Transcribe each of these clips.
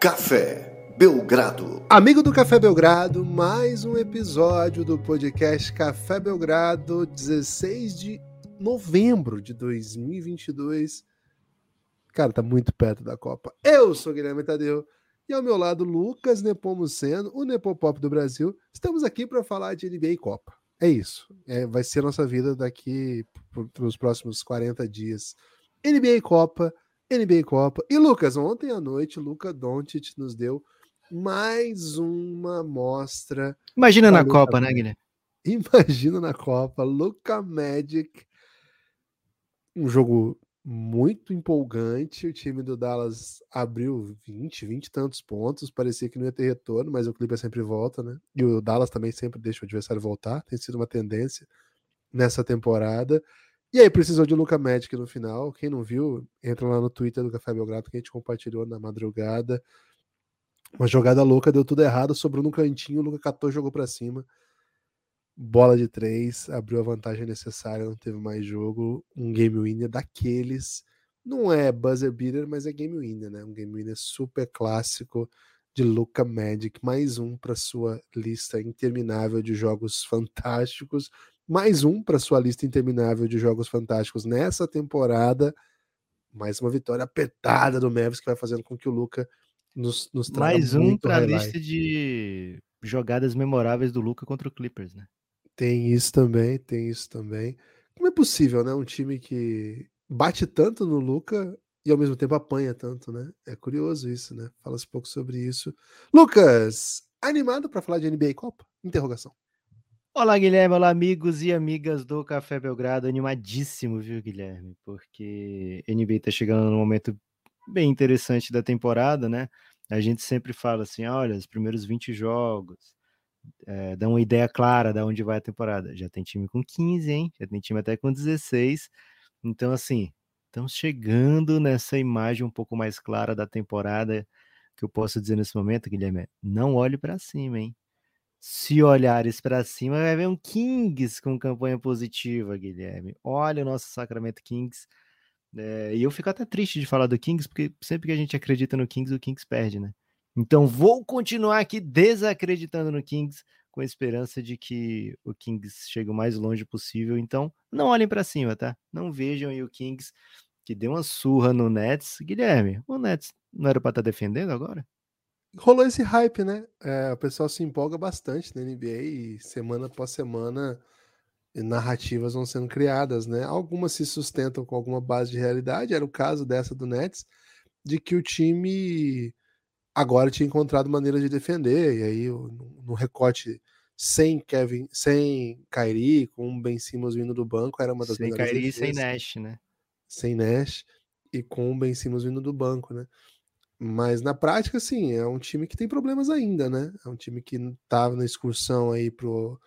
Café Belgrado. Amigo do Café Belgrado, mais um episódio do podcast Café Belgrado, 16 de novembro de 2022. Cara, tá muito perto da Copa. Eu sou Guilherme Tadeu e ao meu lado Lucas Nepomuceno, o Nepopop do Brasil. Estamos aqui para falar de NBA e Copa. É isso. É, vai ser nossa vida daqui para os próximos 40 dias. NBA e Copa, NBA e Copa. E Lucas, ontem à noite, Luca Doncic nos deu mais uma amostra. Imagina na Copa, né, Guilherme? Imagina na Copa, Luca Magic. Um jogo muito empolgante. O time do Dallas abriu 20, 20 e tantos pontos. Parecia que não ia ter retorno, mas o Clipper sempre volta, né? E o Dallas também sempre deixa o adversário voltar. Tem sido uma tendência nessa temporada. E aí precisou de Luca Magic no final. Quem não viu, entra lá no Twitter do Café Belgrado que a gente compartilhou na madrugada. Uma jogada louca, deu tudo errado, sobrou no cantinho, o Luca catou, jogou para cima bola de três, abriu a vantagem necessária, não teve mais jogo. Um game winner daqueles. Não é buzzer beater, mas é game winner, né? Um game winner super clássico de Luca Magic. Mais um para sua lista interminável de jogos fantásticos. Mais um para sua lista interminável de jogos fantásticos nessa temporada. Mais uma vitória apertada do Mavis que vai fazendo com que o Luca nos, nos traga Mais um para a lista de jogadas memoráveis do Luca contra o Clippers, né? Tem isso também, tem isso também. Como é possível, né? Um time que bate tanto no Luca e ao mesmo tempo apanha tanto, né? É curioso isso, né? Fala-se pouco sobre isso. Lucas, animado para falar de NBA Copa? Interrogação. Olá, Guilherme. Olá, amigos e amigas do Café Belgrado. Animadíssimo, viu, Guilherme? Porque NBA está chegando num momento bem interessante da temporada, né? A gente sempre fala assim: olha, os primeiros 20 jogos, é, uma ideia clara de onde vai a temporada. Já tem time com 15, hein? Já tem time até com 16. Então, assim, estamos chegando nessa imagem um pouco mais clara da temporada que eu posso dizer nesse momento, Guilherme. Não olhe para cima, hein? Se olhares para cima, vai ver um Kings com campanha positiva, Guilherme. Olha o nosso Sacramento Kings. É, e eu fico até triste de falar do Kings, porque sempre que a gente acredita no Kings, o Kings perde, né? Então vou continuar aqui desacreditando no Kings, com a esperança de que o Kings chegue o mais longe possível. Então não olhem para cima, tá? Não vejam aí o Kings que deu uma surra no Nets. Guilherme, o Nets não era para estar tá defendendo agora? Rolou esse hype, né? É, o pessoal se empolga bastante na NBA e semana após semana narrativas vão sendo criadas, né? Algumas se sustentam com alguma base de realidade, era o caso dessa do Nets, de que o time agora tinha encontrado maneira de defender, e aí no recorte sem Kevin, sem Kyrie, com um Ben Simmons vindo do banco, era uma das sem melhores Kyrie e sem Nash, né? Sem Nash e com o Ben Simmons vindo do banco, né? Mas na prática, sim, é um time que tem problemas ainda, né? É um time que estava na excursão aí pro,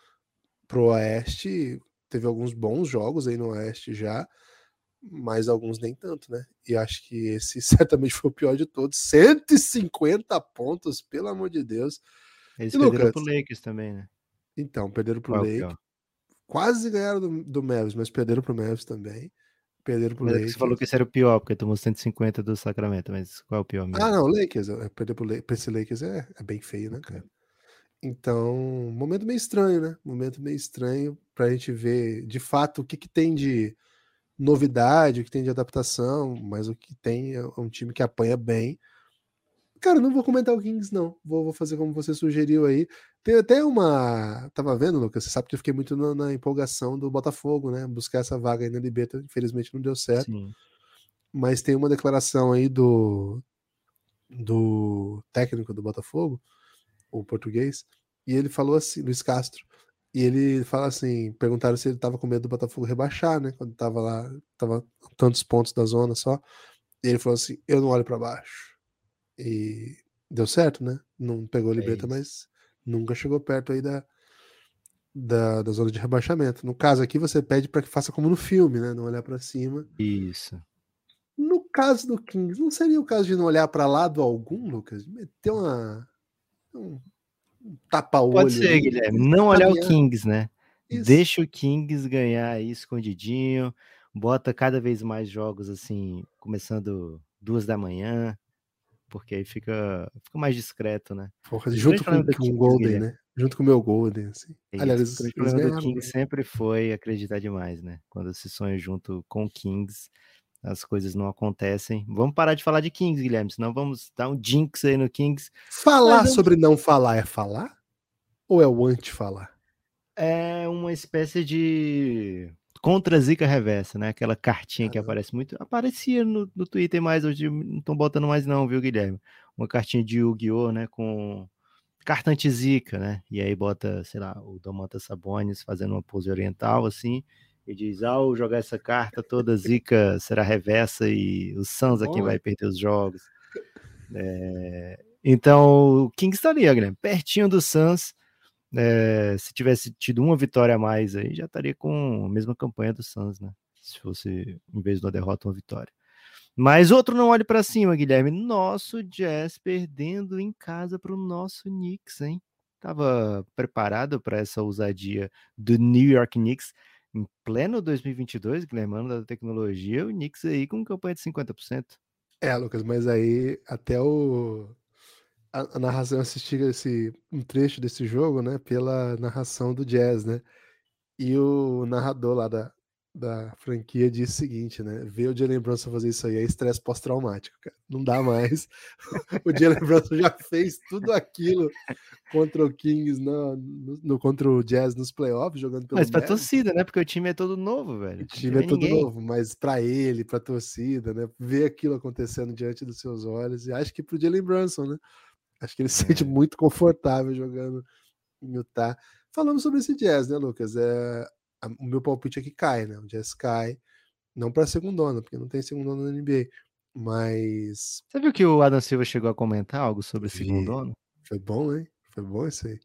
pro Oeste, teve alguns bons jogos aí no Oeste já, mas alguns nem tanto, né? E acho que esse certamente foi o pior de todos. 150 pontos, pelo amor de Deus. Eles e, perderam Lucas, pro Lakers também, né? Então, perderam pro Qual Lakers. Quase ganharam do, do Mavis, mas perderam pro Mavis também. Perderam pro mas é Lakers. Você falou que esse era o pior, porque tomou 150 do Sacramento, mas qual é o pior mesmo? Ah, não, Lakers. Perder pro Lakers, pra esse Lakers é, é bem feio, né, cara? Então, momento meio estranho, né? Momento meio estranho pra gente ver de fato o que, que tem de novidade, o que tem de adaptação, mas o que tem é um time que apanha bem. Cara, não vou comentar o Kings, não. Vou, vou fazer como você sugeriu aí. Tem até uma. Tava vendo, Lucas? Você sabe que eu fiquei muito na, na empolgação do Botafogo, né? Buscar essa vaga aí na Liberta. Infelizmente não deu certo. Sim. Mas tem uma declaração aí do, do técnico do Botafogo, o português, e ele falou assim, Luiz Castro, e ele fala assim: perguntaram se ele tava com medo do Botafogo rebaixar, né? Quando tava lá, tava tantos pontos da zona só. E ele falou assim: eu não olho para baixo. E deu certo, né? Não pegou a Liberta, é mas nunca chegou perto aí da, da, da, zona de rebaixamento. No caso aqui, você pede para que faça como no filme, né? Não olhar para cima. Isso. No caso do Kings, não seria o caso de não olhar para lado algum, Lucas? Meter uma. Um, tapa-olho. Pode ser, Guilherme. Não olhar o Kings, né? Isso. Deixa o Kings ganhar aí escondidinho. Bota cada vez mais jogos assim, começando duas da manhã. Porque aí fica, fica mais discreto, né? Porra, junto com, com o Golden, né? Junto com o meu Golden, assim. É Aliás, o problema do Kings sempre foi acreditar demais, né? Quando se sonha junto com o Kings, as coisas não acontecem. Vamos parar de falar de Kings, Guilherme, senão vamos dar um jinx aí no Kings. Falar sobre não falar é falar? Ou é o anti-falar? É uma espécie de contra Zica reversa, né? Aquela cartinha que aparece muito. Aparecia no, no Twitter mais, hoje não estão botando mais, não, viu, Guilherme? Uma cartinha de Yu-Gi-Oh! né? Com carta anti-Zica, né? E aí bota, sei lá, o Domantas Sabonis fazendo uma pose oriental, assim, e diz: ao jogar essa carta, toda Zica será reversa e o Suns aqui vai perder os jogos. É... Então, o Kings estaria, Guilherme, pertinho do Suns é, se tivesse tido uma vitória a mais aí, já estaria com a mesma campanha do Suns, né? Se fosse, em vez de uma derrota, uma vitória. Mas outro não olhe para cima, Guilherme. Nosso Jazz perdendo em casa para o nosso Knicks, hein? Tava preparado para essa ousadia do New York Knicks em pleno 2022, Guilherme, ano da tecnologia, o Knicks aí com campanha de 50%. É, Lucas, mas aí até o a, a narração, assistir esse, um trecho desse jogo, né, pela narração do Jazz, né, e o narrador lá da, da franquia disse o seguinte, né? Ver o Jalen Brunson fazer isso aí é estresse pós-traumático, cara. Não dá mais. o Jalen Brunson já fez tudo aquilo contra o Kings no, no, contra o Jazz nos playoffs, jogando pelo Mas pra torcida, né? Porque o time é todo novo, velho. O time é todo novo, mas para ele, pra torcida, né? Ver aquilo acontecendo diante dos seus olhos, e acho que pro Jalen Brunson, né? Acho que ele se sente é. muito confortável jogando em Utah. Falando sobre esse Jazz, né, Lucas? É, o meu palpite é que cai, né? O Jazz cai, não para segundona, porque não tem segundona na NBA, mas... Você viu que o Adam Silva chegou a comentar algo sobre segundona? Foi bom, hein? Foi bom isso aí.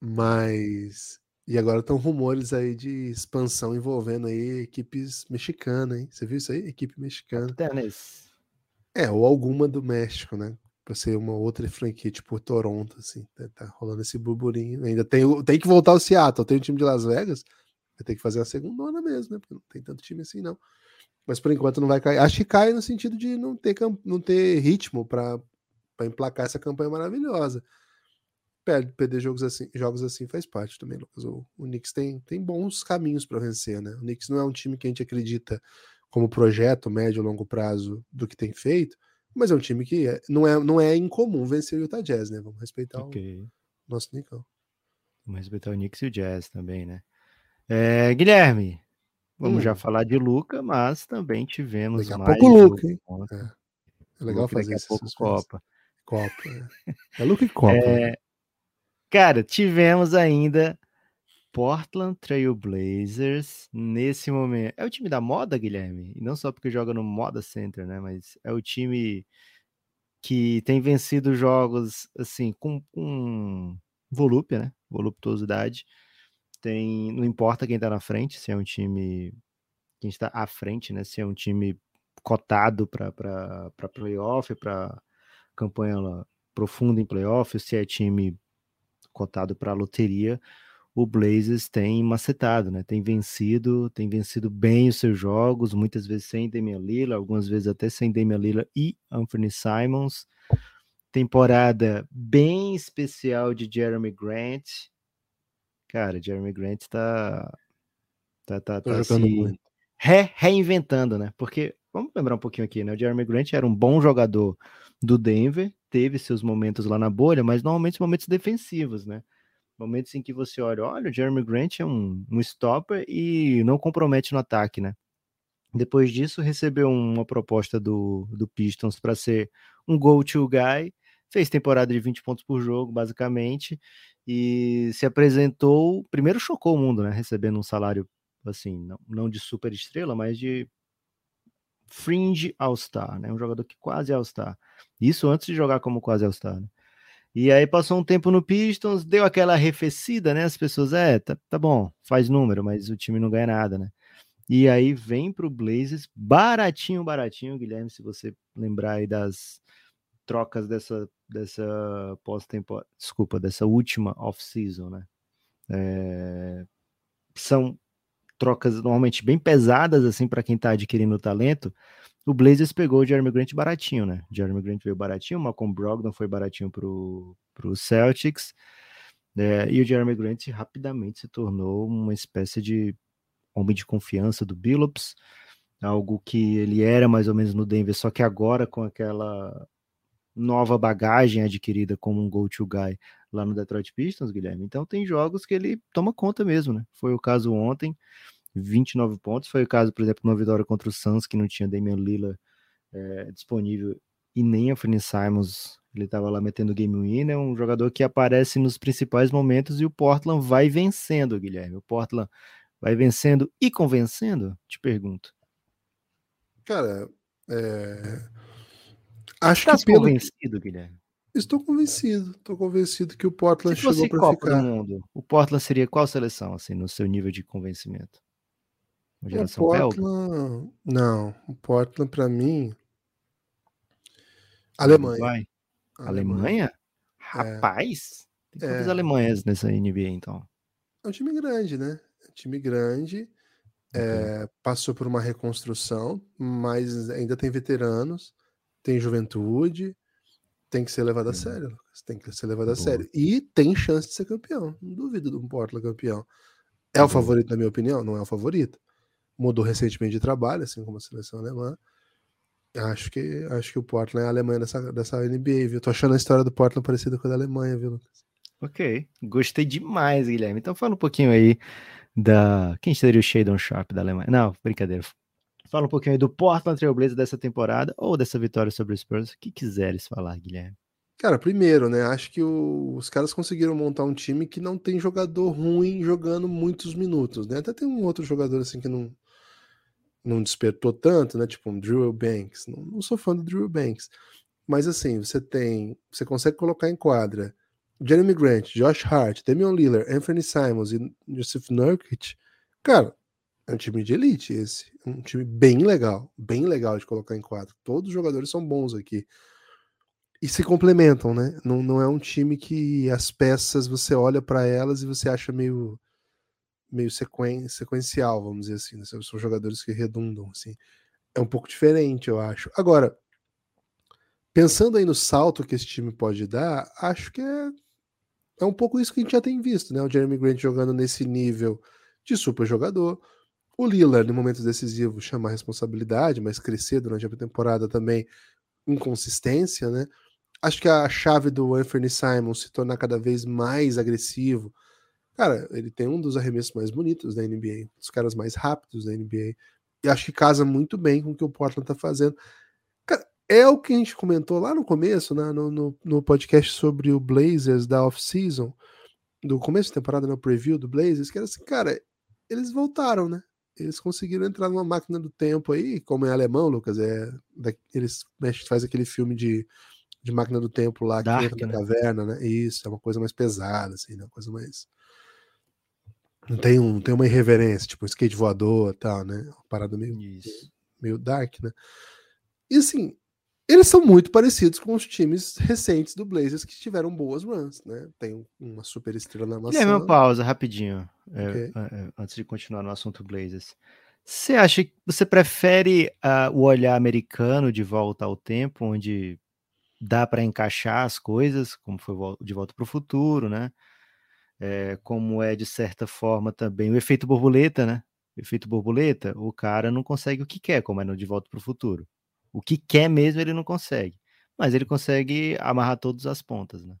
Mas... E agora estão rumores aí de expansão envolvendo aí equipes mexicanas, hein? Você viu isso aí? Equipe mexicana. Tênis. É, ou alguma do México, né? Para ser uma outra franquia, tipo Toronto, assim. Tá, tá, rolando esse burburinho. Ainda tem, tem que voltar ao Seattle. Tem o time de Las Vegas, vai ter que fazer a segunda mesmo, né? Porque não tem tanto time assim, não. Mas por enquanto não vai cair. Acho que cai no sentido de não ter, não ter ritmo para emplacar essa campanha maravilhosa. Perder jogos assim, jogos assim faz parte também, Lucas. O, o Knicks tem, tem bons caminhos para vencer, né? O Knicks não é um time que a gente acredita como projeto médio e longo prazo do que tem feito, mas é um time que é, não, é, não é incomum vencer o Utah Jazz, né? Vamos respeitar okay. o nosso Nicão. Vamos respeitar o Knicks e o Jazz também, né? É, Guilherme, vamos hum. já falar de Luca, mas também tivemos daqui a mais pouco Luca, hein? É. é. legal Luca, fazer daqui a pouco Copa. Copa. É. é Luca e Copa. É... Né? Cara, tivemos ainda Portland Trail Blazers nesse momento. É o time da moda, Guilherme? E não só porque joga no Moda Center, né? Mas é o time que tem vencido jogos assim com, com volúpia, né? Voluptuosidade. Tem, não importa quem tá na frente, se é um time quem está à frente, né? Se é um time cotado para playoff, para campanha profunda em playoff, se é time cotado para loteria o Blazers tem macetado, né? Tem vencido, tem vencido bem os seus jogos, muitas vezes sem Damian Lillard, algumas vezes até sem Damian Lillard e Anthony Simons. Temporada bem especial de Jeremy Grant. Cara, Jeremy Grant tá tá tá, tá se re, reinventando, né? Porque vamos lembrar um pouquinho aqui, né? O Jeremy Grant era um bom jogador do Denver, teve seus momentos lá na bolha, mas normalmente momentos defensivos, né? Momentos em que você olha, olha, o Jeremy Grant é um, um stopper e não compromete no ataque, né? Depois disso, recebeu uma proposta do, do Pistons para ser um go-to guy, fez temporada de 20 pontos por jogo, basicamente, e se apresentou. Primeiro chocou o mundo, né? Recebendo um salário, assim, não, não de super estrela, mas de fringe All-Star, né? Um jogador que quase é All-Star. Isso antes de jogar como quase All-Star, né? E aí passou um tempo no Pistons, deu aquela arrefecida, né? As pessoas, é, tá, tá bom, faz número, mas o time não ganha nada, né? E aí vem pro Blazers, baratinho, baratinho, Guilherme, se você lembrar aí das trocas dessa, dessa pós-temporada, desculpa, dessa última off-season, né? É, são trocas normalmente bem pesadas, assim, para quem tá adquirindo talento, o Blazers pegou o Jeremy Grant baratinho, né? Jeremy Grant veio baratinho, o Malcolm Brogdon foi baratinho pro, pro Celtics, é, e o Jeremy Grant rapidamente se tornou uma espécie de homem de confiança do Billups, algo que ele era mais ou menos no Denver, só que agora com aquela nova bagagem adquirida como um go-to guy lá no Detroit Pistons, Guilherme. Então tem jogos que ele toma conta mesmo, né? Foi o caso ontem, 29 pontos. Foi o caso, por exemplo, uma vitória contra o Suns, que não tinha Damian Lillard é, disponível e nem a Finney Simons. Ele estava lá metendo game win, é um jogador que aparece nos principais momentos e o Portland vai vencendo, Guilherme. O Portland vai vencendo e convencendo? Te pergunto. Cara, é... acho Estás que pelo... convencido, Guilherme? Estou convencido, estou convencido que o Portland Se chegou para ficar. do Mundo, o Portland seria qual seleção, assim, no seu nível de convencimento? Uma O geração belga? Portland, não, o Portland para mim, Alemanha. Vai. Alemanha? Rapaz, tem quantas É. Alemanhas nessa NBA, então? É um time grande, né? É um time grande, é, passou por uma reconstrução, mas ainda tem veteranos, tem juventude, tem que ser levado a Uhum. sério, Lucas, tem que ser levado a Boa. sério. E tem chance de ser campeão, não duvido do Portland campeão. É o favorito, na minha opinião? Não é o favorito. Mudou recentemente de trabalho, assim como a seleção alemã. Acho que, acho que o Portland é a Alemanha dessa, dessa NBA, viu? Tô achando a história do Portland parecida com a da Alemanha, viu, Lucas? Ok, gostei demais, Guilherme. Então fala um pouquinho aí da... Quem seria o Shadon Sharp da Alemanha? Não, brincadeira. Fala um pouquinho aí do Portland Trail Blazers dessa temporada ou dessa vitória sobre o Spurs, o que quiseres falar, Guilherme. Cara, primeiro, né? Acho que o- os caras conseguiram montar um time que não tem jogador ruim jogando muitos minutos, né? Até tem um outro jogador assim que não, não despertou tanto, né? Tipo um Drew Banks. Não, não sou fã do Drew Banks. Mas assim, você tem. Você consegue colocar em quadra Jeremy Grant, Josh Hart, Damian Lillard, Anthony Simons e Joseph Nurkic. Cara, é um time de elite esse. Um time bem legal. Bem legal de colocar em quadra. Todos os jogadores são bons aqui e se complementam, né? Não, não é um time que as peças você olha para elas e você acha meio meio sequen, sequencial, vamos dizer assim. Né? São jogadores que redundam, assim. É um pouco diferente, eu acho. Agora, pensando aí no salto que esse time pode dar, acho que é, é um pouco isso que a gente já tem visto, né? O Jeremy Grant jogando nesse nível de super jogador. O Lillard, em momentos decisivos, chama a responsabilidade, mas crescer durante a temporada também inconsistência, né? Acho que a chave do Anthony Simon se tornar cada vez mais agressivo. Cara, ele tem um dos arremessos mais bonitos da NBA, um dos caras mais rápidos da NBA. E acho que casa muito bem com o que o Portland tá fazendo. Cara, é o que a gente comentou lá no começo, né, no, no, no podcast sobre o Blazers da off-season, do começo da temporada, no preview do Blazers, que era assim, cara, eles voltaram, né? Eles conseguiram entrar numa máquina do tempo aí, como é alemão, Lucas, é da- eles faz aquele filme de, de máquina do tempo lá Dark, que entra na né? caverna, né? Isso, é uma coisa mais pesada, assim, né? Uma coisa mais. Não tem, um, tem uma irreverência, tipo um skate voador e tal, né? Uma parada meio, Isso. meio dark, né? E assim, eles são muito parecidos com os times recentes do Blazers que tiveram boas runs, né? Tem um- uma super estrela na Guilherme, uma maçã. pausa, rapidinho, é, Ok. é, é, antes de continuar no assunto Blazers. Você acha que você prefere ah, o olhar americano de volta ao tempo, onde dá para encaixar as coisas, como foi de volta para o futuro, né? É, como é de certa forma também o efeito borboleta, né? O efeito borboleta, o cara não consegue o que quer, como é no De Volta para o Futuro. O que quer mesmo ele não consegue, mas ele consegue amarrar todas as pontas, né?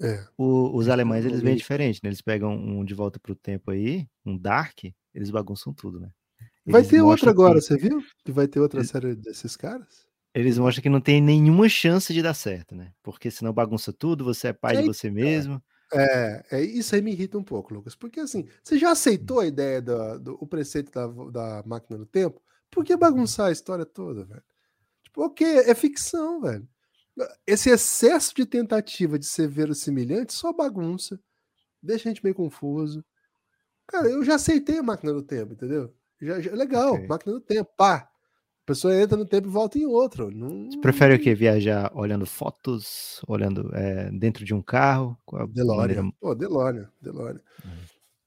É. O- os é alemães o eles vêm diferente, né? Eles pegam um de volta pro tempo aí, um Dark, eles bagunçam tudo, né? Vai Eles ter outra agora, que- você viu? Que vai ter outra Eles- série desses caras? Eles mostram que não tem nenhuma chance de dar certo, né? Porque senão bagunça tudo, você é pai de Aí, você mesmo. É, é, isso aí me irrita um pouco, Lucas. Porque assim, você já aceitou a ideia do, do o preceito da, da máquina do tempo? Por que bagunçar a história toda, velho? Tipo, ok, é ficção, velho. Esse excesso de tentativa de ser verossimilhante só bagunça, deixa a gente meio confuso. Cara, eu já aceitei a máquina do tempo, entendeu? Já, já- legal, Ok. máquina do tempo, pá. A pessoa entra no tempo e volta em outro. Não, Você prefere o quê? Viajar olhando fotos, olhando é, dentro de um carro? Qual a DeLorean. maneira- Pô, DeLorean, DeLorean. Uhum.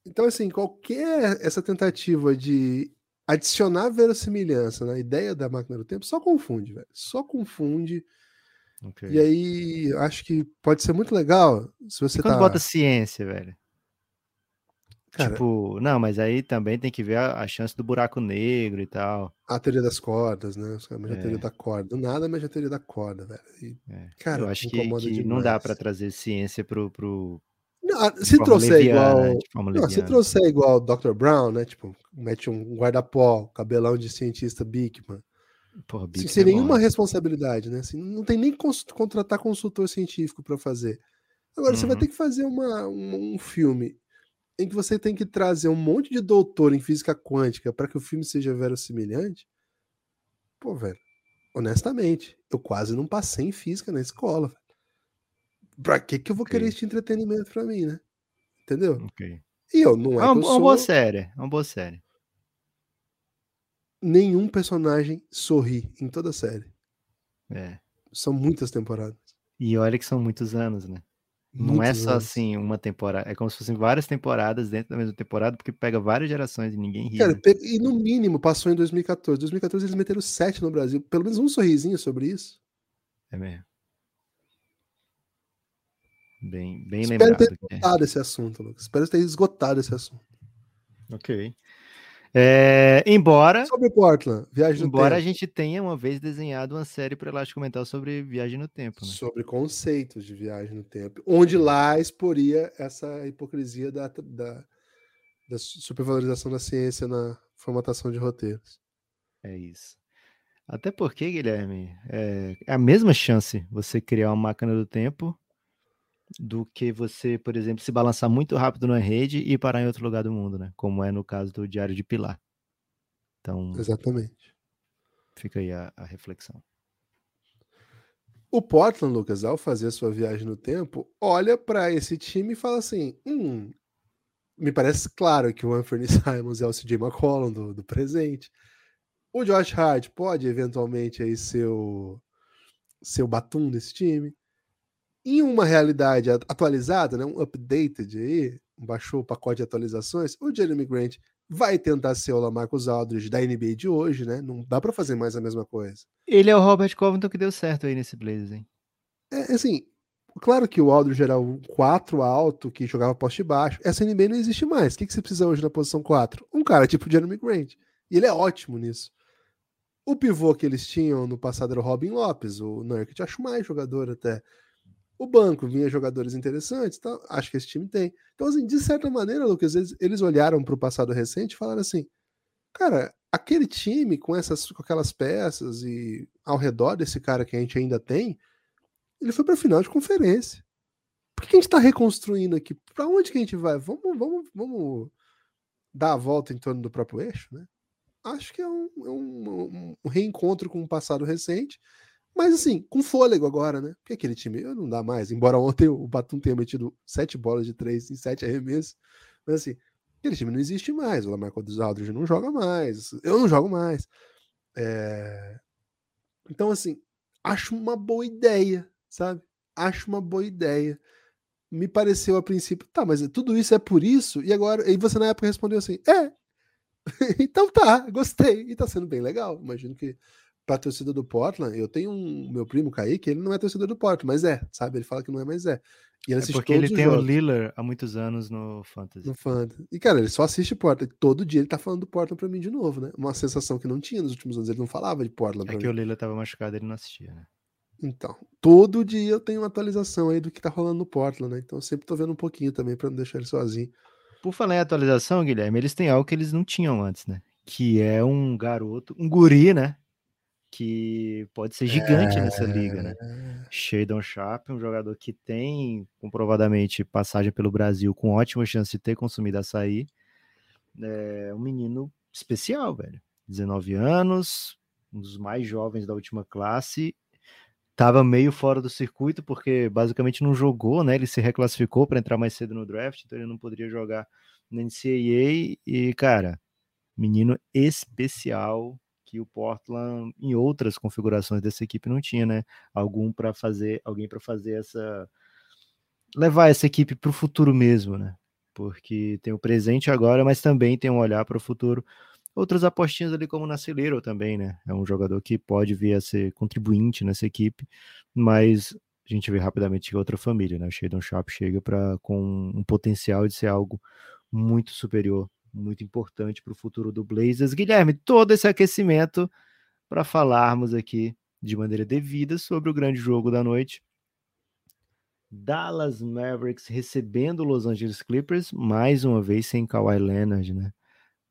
Então, assim, qualquer essa tentativa de adicionar verossimilhança na ideia da máquina do tempo só confunde, velho. Só confunde. Okay. E aí, acho que pode ser muito legal se você e quando tá... bota ciência, velho. Cara, tipo, não, mas aí também tem que ver a, a, chance do buraco negro e tal. A teoria das cordas, né? Os caras é. a teoria da corda. nada, mas a teoria da corda, velho. E, é. Cara, eu acho que, que não dá para trazer ciência pro, pro, não, ah, se trouxer igual. Não, se trouxer igual o Dr. Brown, né? Tipo, mete um guarda-pó, cabelão de cientista Bigman. Porra, sem é nenhuma bom. responsabilidade, né? Assim, não tem nem cons contratar consultor científico para fazer. Agora, uhum. você vai uhum. ter que fazer uma, um, um, filme em que você tem que trazer um monte de doutor em física quântica para que o filme seja verossimilhante. Pô, velho, honestamente, eu quase não passei em física na escola. Velho. Pra que que eu vou okay. querer este entretenimento pra mim, né? Entendeu? Ok. E eu não é. É uma, sou... boa série. É uma boa série. Nenhum personagem sorri em toda a série. É. São muitas temporadas. E olha que são muitos anos, né? Não é só assim uma temporada, é como se fossem várias temporadas dentro da mesma temporada, porque pega várias gerações e ninguém ri. Cara, né? e no mínimo passou em 2014. 2014 eles meteram sete no Brasil. Pelo menos um sorrisinho sobre isso. É mesmo. Bem, bem Espero lembrado. ter esgotado esse assunto, Lucas. Espero ter esgotado esse assunto. Ok. É, embora. Sobre Portland, viagem no embora tempo. a gente tenha uma vez desenhado uma série para Elástico Mental sobre viagem no tempo. Né? Sobre conceitos de viagem no tempo. Onde lá exporia essa hipocrisia da, da, da supervalorização da ciência na formatação de roteiros. É isso. Até porque, Guilherme, é, é a mesma chance você criar uma máquina do tempo do que você, por exemplo, se balançar muito rápido na rede e parar em outro lugar do mundo, né? Como é no caso do Diário de Pilar. Então, exatamente. Fica aí a, a reflexão. O Portland, Lucas, ao fazer a sua viagem no tempo, olha para esse time e fala assim: hum, me parece claro que o Anthony Simons é o CJ McCollum do, do presente. O Josh Hart pode eventualmente aí ser o seu batum desse time em uma realidade atualizada, né, um updated aí, baixou o pacote de atualizações, o Jeremy Grant vai tentar ser o Lamarcus Aldridge da NBA de hoje, né? Não dá para fazer mais a mesma coisa. Ele é o Robert Covington que deu certo aí nesse Blazers, hein? É, assim, claro que o Aldridge era o 4 alto que jogava poste baixo. Essa NBA não existe mais. O que, que você precisa hoje na posição 4? Um cara tipo Jeremy Grant. E ele é ótimo nisso. O pivô que eles tinham no passado era o Robin Lopes, o Nurkic acho mais jogador até o banco vinha jogadores interessantes, tá? acho que esse time tem. Então, assim, de certa maneira, Lucas, eles, eles olharam para o passado recente e falaram assim: cara, aquele time com essas com aquelas peças e ao redor desse cara que a gente ainda tem, ele foi para a final de conferência. Por que a gente está reconstruindo aqui? Para onde que a gente vai? Vamos, vamos, vamos dar a volta em torno do próprio eixo, né? Acho que é um, é um, um reencontro com o passado recente mas assim, com fôlego agora, né? Porque aquele time não dá mais. Embora ontem o Batum tenha metido sete bolas de três em sete arremessos. Mas assim, aquele time não existe mais. O Lamarco dos Aldridge não joga mais. Eu não jogo mais. É... Então, assim, acho uma boa ideia, sabe? Acho uma boa ideia. Me pareceu a princípio, tá, mas tudo isso é por isso? E agora, e você na época respondeu assim: é. então tá, gostei. E tá sendo bem legal. Imagino que pra torcida do Portland, eu tenho um meu primo Kaique, ele não é torcedor do Portland, mas é, sabe? Ele fala que não é, mas é. E ele é porque ele tem o Lillard há muitos anos no Fantasy. No Fantasy. E, cara, ele só assiste Portland. Todo dia ele tá falando do Portland pra mim de novo, né? Uma sensação que não tinha nos últimos anos. Ele não falava de Portland. É que mim. o Lillard tava machucado ele não assistia, né? Então, todo dia eu tenho uma atualização aí do que tá rolando no Portland, né? Então eu sempre tô vendo um pouquinho também pra não deixar ele sozinho. Por falar em atualização, Guilherme, eles têm algo que eles não tinham antes, né? Que é um garoto, um guri, né? Que pode ser gigante é... nessa liga, né? É. Shadon Sharp, um jogador que tem comprovadamente passagem pelo Brasil com ótima chance de ter consumido açaí. É um menino especial, velho. 19 anos, um dos mais jovens da última classe. Tava meio fora do circuito porque basicamente não jogou, né? Ele se reclassificou para entrar mais cedo no draft, então ele não poderia jogar na NCAA e, cara, menino especial, que o Portland em outras configurações dessa equipe não tinha, né? Algum para fazer, alguém para fazer essa levar essa equipe para o futuro mesmo, né? Porque tem o presente agora, mas também tem um olhar para o futuro. outras apostinhas ali como na Celeiro também, né? É um jogador que pode vir a ser contribuinte nessa equipe, mas a gente vê rapidamente que é outra família, né? O Shadon Sharp chega para com um potencial de ser algo muito superior, muito importante para o futuro do Blazers. Guilherme, todo esse aquecimento para falarmos aqui de maneira devida sobre o grande jogo da noite. Dallas Mavericks recebendo Los Angeles Clippers, mais uma vez sem Kawhi Leonard, né?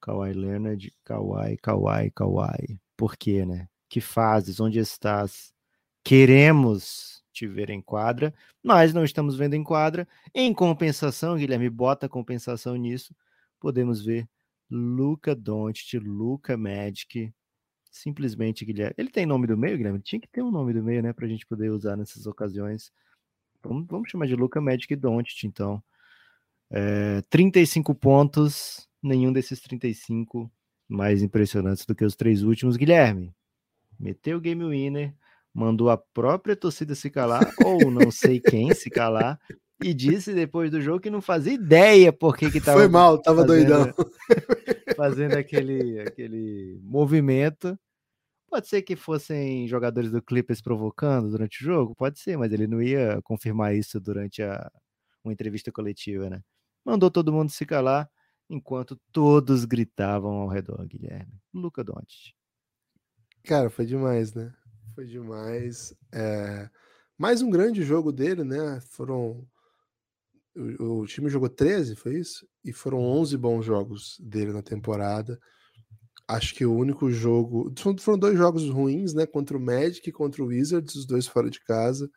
Kawhi Leonard, Kawhi, Kawhi, Kawhi. Por quê, né? Que fases? Onde estás? Queremos te ver em quadra, mas não estamos vendo em quadra. Em compensação, Guilherme, bota compensação nisso. Podemos ver Luca Doncic, Luca Magic, simplesmente Guilherme. Ele tem nome do meio, Guilherme? Tinha que ter um nome do meio, né, para a gente poder usar nessas ocasiões. Vamos, vamos chamar de Luca Magic Doncic, então. É, 35 pontos, nenhum desses 35 mais impressionantes do que os três últimos. Guilherme, meteu o game winner, mandou a própria torcida se calar, ou não sei quem se calar, e disse depois do jogo que não fazia ideia por que que tava Foi mal, tava fazendo, doidão. Fazendo aquele, aquele movimento. Pode ser que fossem jogadores do Clippers provocando durante o jogo? Pode ser, mas ele não ia confirmar isso durante a, uma entrevista coletiva, né? Mandou todo mundo se calar, enquanto todos gritavam ao redor, Guilherme. Luca Doncic. Cara, foi demais, né? Foi demais. É... Mais um grande jogo dele, né? Foram o, o, time jogou 13, foi isso? E foram 11 bons jogos dele na temporada. Acho que o único jogo. Foram dois jogos ruins, né? Contra o Magic e contra o Wizards, os dois fora de casa.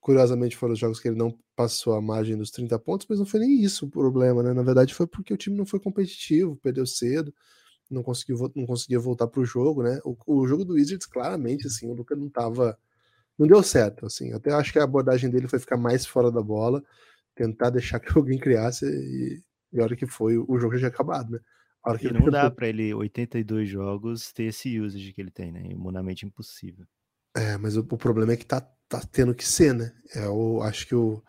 Curiosamente, foram os jogos que ele não passou a margem dos 30 pontos, mas não foi nem isso o problema, né? Na verdade, foi porque o time não foi competitivo, perdeu cedo, não conseguiu, não conseguia voltar para o jogo, né? O, o jogo do Wizards, claramente, assim, o Luca não tava. Não deu certo, assim. Até acho que a abordagem dele foi ficar mais fora da bola tentar deixar que alguém criasse e, e a hora que foi, o jogo já tinha acabado, né? A hora que e não dá para ele 82 jogos ter esse usage que ele tem, né? Imunamente impossível. É, mas o, o, problema é que tá, tá tendo que ser, né? É, eu acho que o.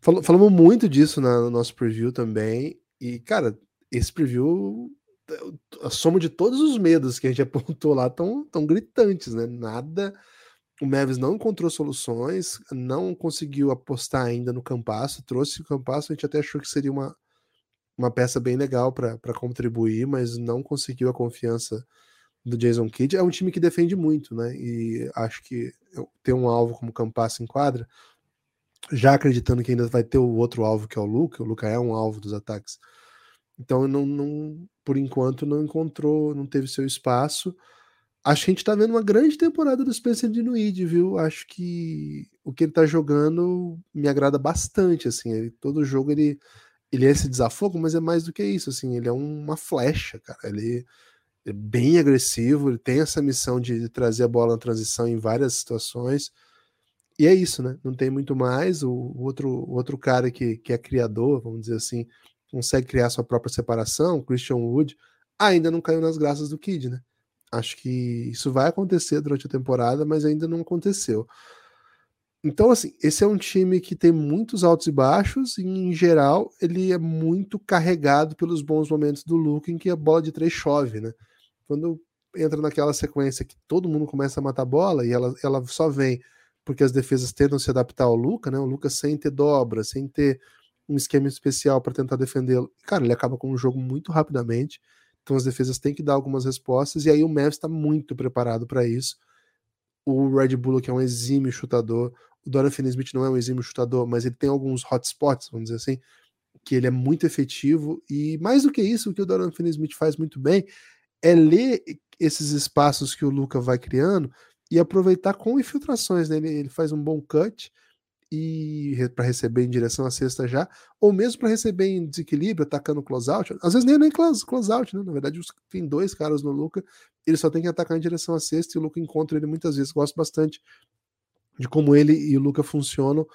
Fal, falamos muito disso na, no nosso preview também. E, cara, esse preview, a soma de todos os medos que a gente apontou lá estão tão gritantes, né? Nada o Mavis não encontrou soluções, não conseguiu apostar ainda no Campasso, trouxe o Campasso, a gente até achou que seria uma, uma peça bem legal para contribuir, mas não conseguiu a confiança do Jason Kidd. É um time que defende muito, né? E acho que ter um alvo como Campasso em quadra, já acreditando que ainda vai ter o outro alvo que é o Luca, o Luca é um alvo dos ataques. Então, não, não, por enquanto, não encontrou, não teve seu espaço. Acho que a gente tá vendo uma grande temporada do Spencer Dinwiddie, viu? Acho que o que ele tá jogando me agrada bastante, assim. Ele, todo jogo ele, ele é esse desafogo, mas é mais do que isso, assim. Ele é uma flecha, cara. Ele é bem agressivo, ele tem essa missão de trazer a bola na transição em várias situações. E é isso, né? Não tem muito mais. O, o outro, o outro cara que, que é criador, vamos dizer assim, consegue criar sua própria separação, Christian Wood, ainda não caiu nas graças do Kid, né? Acho que isso vai acontecer durante a temporada, mas ainda não aconteceu. Então, assim, esse é um time que tem muitos altos e baixos, e em geral ele é muito carregado pelos bons momentos do Luke, em que a bola de três chove, né? Quando entra naquela sequência que todo mundo começa a matar a bola e ela, ela só vem porque as defesas tentam se adaptar ao Luca, né? O Luca sem ter dobra, sem ter um esquema especial para tentar defendê-lo. Cara, ele acaba com o jogo muito rapidamente. Então as defesas têm que dar algumas respostas, e aí o Mavs está muito preparado para isso. O Red Bull, que é um exímio chutador, o Dorian Finney-Smith não é um exímio chutador, mas ele tem alguns hotspots, vamos dizer assim, que ele é muito efetivo, e mais do que isso, o que o Dorian Finney-Smith faz muito bem é ler esses espaços que o Luca vai criando e aproveitar com infiltrações, né? ele, ele faz um bom cut, e para receber em direção à cesta já, ou mesmo para receber em desequilíbrio, atacando close-out. Às vezes nem, nem close-out, né? Na verdade, tem dois caras no Luca, ele só tem que atacar em direção à cesta e o Luca encontra ele muitas vezes. Gosto bastante de como ele e o Luca funcionam.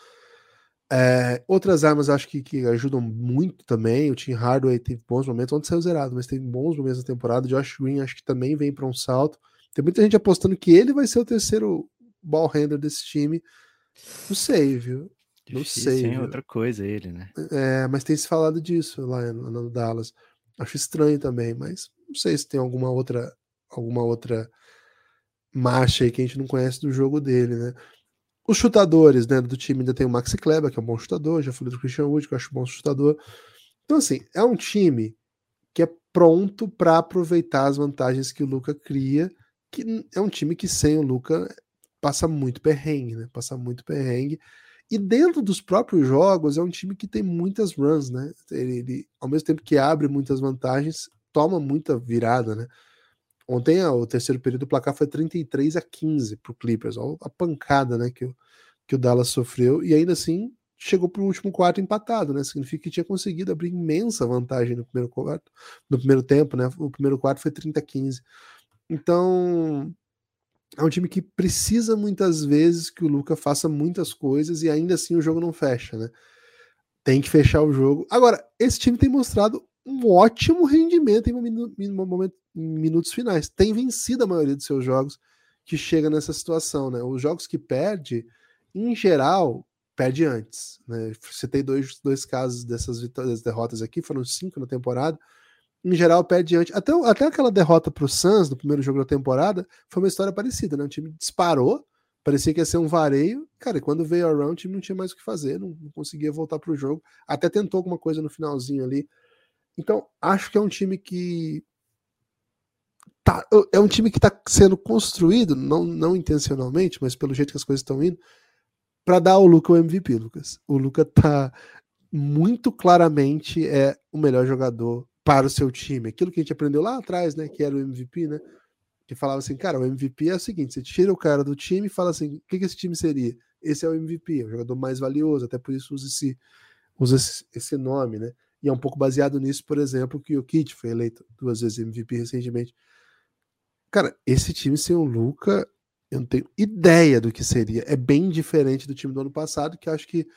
É, outras armas acho que, que, ajudam muito também. O Tim Hardaway tem bons momentos, onde saiu zerado, mas tem bons momentos na temporada. Josh Green acho que também vem para um salto. Tem muita gente apostando que ele vai ser o terceiro ball handler desse time. Não sei, viu? Não sei. Tem outra coisa ele, né? É, mas tem se falado disso lá no, no Dallas. Acho estranho também, mas Não sei se tem alguma outra alguma outra marcha aí que a gente não conhece do jogo dele, né? Os chutadores, né, do time ainda tem o Maxi Kleber, que é um bom chutador, já falei do Christian Wood, que eu acho um bom chutador. Então assim, é um time que é pronto para aproveitar as vantagens que o Luca cria, que é um time que sem o Luca passa muito perrengue, né? Passa muito perrengue. E dentro dos próprios jogos, é um time que tem muitas runs, né? Ele, ele ao mesmo tempo que abre muitas vantagens, toma muita virada, né? Ontem, o terceiro período, o placar foi 33 a 15 para o Clippers. Olha a pancada né, que, o, que o Dallas sofreu. E ainda assim, chegou para o último quarto empatado, né? Significa que tinha conseguido abrir imensa vantagem no primeiro quarto, no primeiro tempo, né? O primeiro quarto foi 30 a 15. Então, é um time que precisa muitas vezes que o Luca faça muitas coisas e ainda assim o jogo não fecha, né? Tem que fechar o jogo. Agora, esse time tem mostrado um ótimo rendimento em, momento, em minutos finais. Tem vencido a maioria dos seus jogos que chega nessa situação, né? Os jogos que perde, em geral, perde antes. Né? Citei dois, dois casos dessas vitórias, derrotas aqui, foram cinco na temporada em geral, perde antes. Até, até aquela derrota para o Suns no primeiro jogo da temporada foi uma história parecida, né? O time disparou, parecia que ia ser um vareio. Cara, e quando veio a round, o time não tinha mais o que fazer, não, não conseguia voltar para o jogo. Até tentou alguma coisa no finalzinho ali. Então, acho que é um time que. Tá, é um time que está sendo construído, não, não intencionalmente, mas pelo jeito que as coisas estão indo, para dar ao Luca o MVP, Lucas. O Luca tá muito claramente é o melhor jogador para o seu time. Aquilo que a gente aprendeu lá atrás, né? Que era o MVP, né? Que falava assim, cara, o MVP é o seguinte: você tira o cara do time e fala assim, o que, que esse time seria? Esse é o MVP, é o jogador mais valioso, até por isso usa esse, usa esse, esse nome, né? E é um pouco baseado nisso, por exemplo, que o Kit foi eleito duas vezes MVP recentemente. Cara, esse time sem o Luca, eu não tenho ideia do que seria. É bem diferente do time do ano passado, que acho que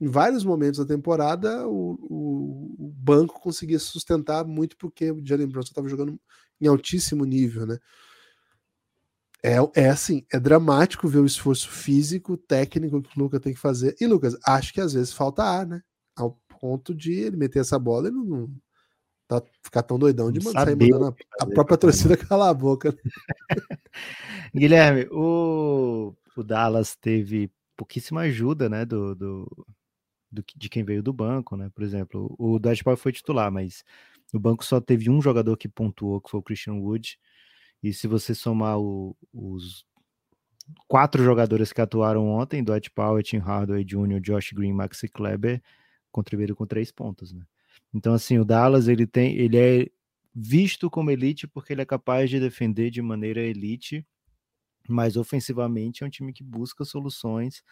em vários momentos da temporada, o, o, o banco conseguia sustentar muito porque o Jalen Brunson estava jogando em altíssimo nível, né? É, é assim, é dramático ver o esforço físico, técnico que o Lucas tem que fazer. E, Lucas, acho que às vezes falta ar, né? Ao ponto de ele meter essa bola e não, não tá, ficar tão doidão de mandar, sair mandando a, a própria torcida calar a boca. Guilherme, o, o Dallas teve pouquíssima ajuda, né, do, do, do, de quem veio do banco, né? Por exemplo, o Dwight Powell foi titular, mas o banco só teve um jogador que pontuou, que foi o Christian Wood. E se você somar o, os quatro jogadores que atuaram ontem, Dwight Powell, Tim Hardaway Jr., Josh Green, Maxi Kleber, contribuíram com três pontos, né? Então, assim, o Dallas, ele tem, ele é visto como elite porque ele é capaz de defender de maneira elite, mas ofensivamente é um time que busca soluções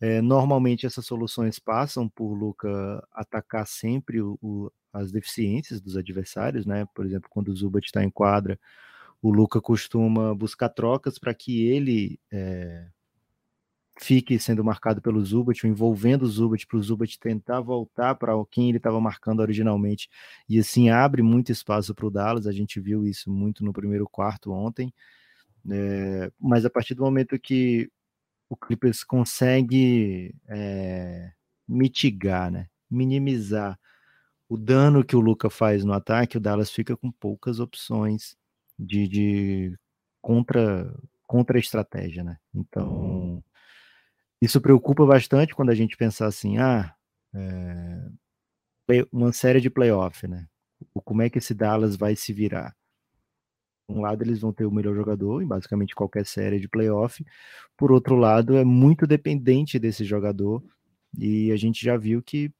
é, normalmente essas soluções passam por Luca atacar sempre o, o, as deficiências dos adversários, né? Por exemplo, quando o Zubat está em quadra, o Luca costuma buscar trocas para que ele é, fique sendo marcado pelo Zubat, envolvendo o Zubat para o Zubat tentar voltar para quem ele estava marcando originalmente, e assim abre muito espaço para o Dallas. A gente viu isso muito no primeiro quarto ontem. É, mas a partir do momento que o Clippers consegue é, mitigar, né? minimizar o dano que o Luca faz no ataque, o Dallas fica com poucas opções de, de contra contra estratégia, né? Então isso preocupa bastante quando a gente pensar assim, ah, é, uma série de playoff, né? Como é que esse Dallas vai se virar? Um lado eles vão ter o melhor jogador em basicamente qualquer série de playoff, por outro lado é muito dependente desse jogador e a gente já viu que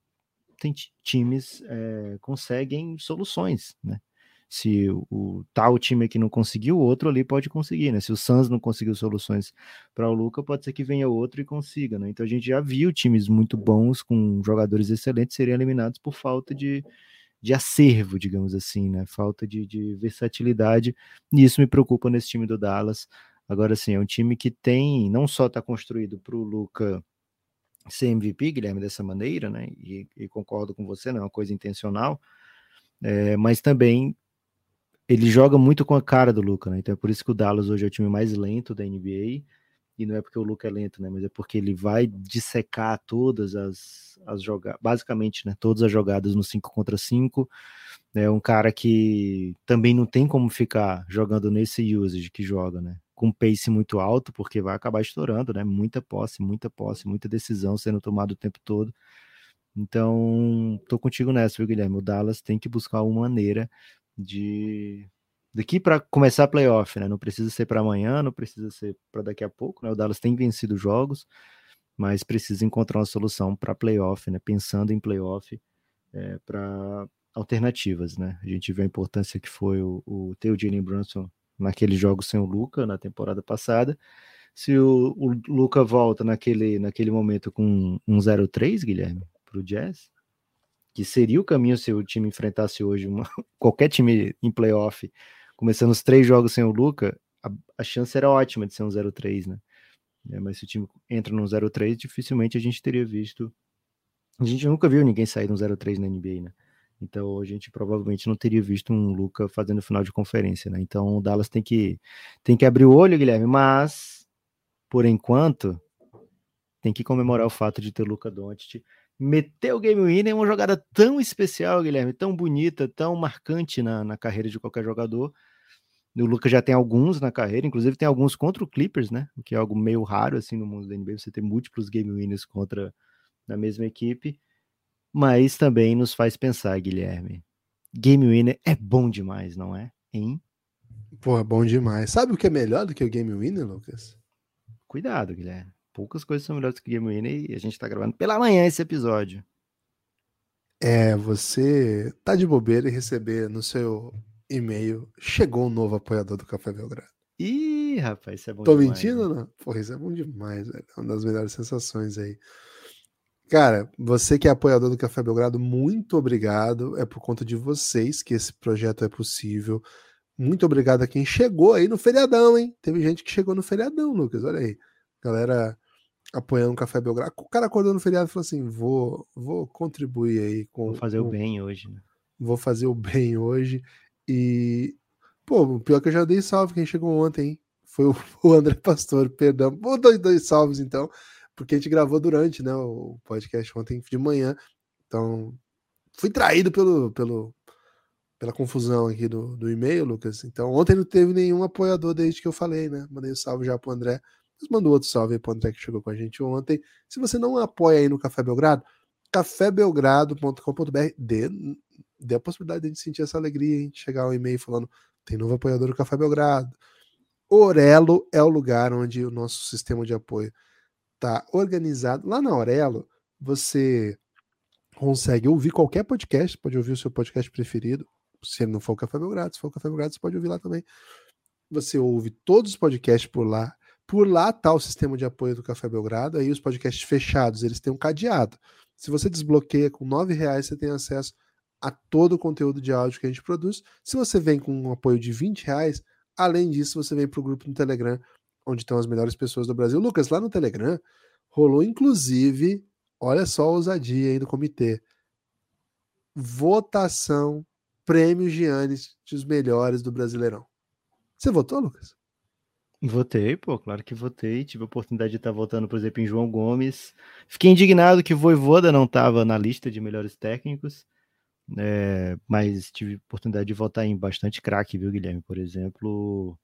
tem times é, conseguem soluções, né? Se o, o, tal time aqui não conseguiu, o outro ali pode conseguir, né? Se o Suns não conseguiu soluções para o Luca, pode ser que venha outro e consiga, né? Então a gente já viu times muito bons com jogadores excelentes serem eliminados por falta de, de acervo, digamos assim, né? Falta de, de versatilidade. E isso me preocupa nesse time do Dallas. Agora, sim, é um time que tem, não só está construído para o Luca ser MVP, Guilherme, dessa maneira, né? E, e, concordo com você, não é uma coisa intencional, é, mas também ele joga muito com a cara do Luca, né? Então é por isso que o Dallas hoje é o time mais lento da NBA e não é porque o Luca é lento, né? Mas é porque ele vai dissecar todas as, as jogadas, basicamente, né? Todas as jogadas no 5 contra 5. É um cara que também não tem como ficar jogando nesse usage que joga, né? Com pace muito alto, porque vai acabar estourando, né? Muita posse, muita posse, muita decisão sendo tomada o tempo todo. Então, tô contigo nessa, viu, Guilherme? O Dallas tem que buscar uma maneira de daqui para começar a playoff, né? Não precisa ser para amanhã, não precisa ser para daqui a pouco, né? O Dallas tem vencido jogos, mas precisa encontrar uma solução para playoff, né? Pensando em playoff é, para alternativas, né? A gente vê a importância que foi o, o ter o Jalen Brunson naquele jogo sem o Luca na temporada passada. Se o, o Luca volta naquele, naquele momento com um 0-3, Guilherme, para o Jazz, que seria o caminho se o time enfrentasse hoje uma, qualquer time em playoff começando os três jogos sem o Luca, a, a chance era ótima de ser um 0-3, né? É, mas se o time entra num 0-3, dificilmente a gente teria visto. A gente nunca viu ninguém sair de um 0-3 na NBA, né? Então a gente provavelmente não teria visto um Luca fazendo final de conferência, né? Então o Dallas tem que, tem que abrir o olho, Guilherme, mas por enquanto tem que comemorar o fato de ter Luca Doncic meter o game winner é uma jogada tão especial, Guilherme, tão bonita, tão marcante na, na carreira de qualquer jogador. O Lucas já tem alguns na carreira, inclusive tem alguns contra o Clippers, né? O que é algo meio raro assim no mundo da NBA, você ter múltiplos game winners contra na mesma equipe. Mas também nos faz pensar, Guilherme. Game winner é bom demais, não é? Hein? Pô, é bom demais. Sabe o que é melhor do que o game winner, Lucas? Cuidado, Guilherme. Poucas coisas são melhores que o game winner e a gente tá gravando pela manhã esse episódio. É, você tá de bobeira e receber no seu e-mail, chegou um novo apoiador do Café Belgrado. Ih, rapaz, isso é bom Tô demais. mentindo ou não? Porra, isso é bom demais, velho. É uma das melhores sensações aí. Cara, você que é apoiador do Café Belgrado, muito obrigado. É por conta de vocês que esse projeto é possível. Muito obrigado a quem chegou aí no feriadão, hein? Teve gente que chegou no feriadão, Lucas. Olha aí. Galera apoiando o Café Belgrado. O cara acordou no feriado e falou assim: vou, vou contribuir aí com. Vou fazer com, o bem hoje, né? Vou fazer o bem hoje. E, pô, pior que eu já dei salve quem chegou ontem, hein? Foi o, o André Pastor, perdão. Vou dar dois salves então, porque a gente gravou durante né, o podcast ontem de manhã. Então, fui traído pelo, pelo, pela confusão aqui do, do e-mail, Lucas. Então, ontem não teve nenhum apoiador desde que eu falei, né? Mandei um salve já pro André. Mas mandou outro salve aí pro André que chegou com a gente ontem. Se você não apoia aí no Café Belgrado, cafébelgrado.com.br, dê, dê a possibilidade de a gente sentir essa alegria, hein? chegar um e-mail falando tem novo apoiador do Café Belgrado. Orelo é o lugar onde o nosso sistema de apoio está organizado. Lá na Orelo, você consegue ouvir qualquer podcast, pode ouvir o seu podcast preferido, se ele não for o Café Belgrado, se for o Café Belgrado, você pode ouvir lá também. Você ouve todos os podcasts por lá. Por lá está o sistema de apoio do Café Belgrado. Aí os podcasts fechados, eles têm um cadeado. Se você desbloqueia com R$ reais, você tem acesso a todo o conteúdo de áudio que a gente produz. Se você vem com um apoio de 20 reais, além disso, você vem para o grupo no Telegram, onde estão as melhores pessoas do Brasil. Lucas, lá no Telegram, rolou inclusive, olha só a ousadia aí do comitê, votação, prêmio Giannis dos melhores do Brasileirão. Você votou, Lucas? Votei, pô, claro que votei. Tive a oportunidade de estar votando, por exemplo, em João Gomes. Fiquei indignado que Voivoda não estava na lista de melhores técnicos. É, mas tive oportunidade de votar em bastante craque, viu, Guilherme? Por exemplo,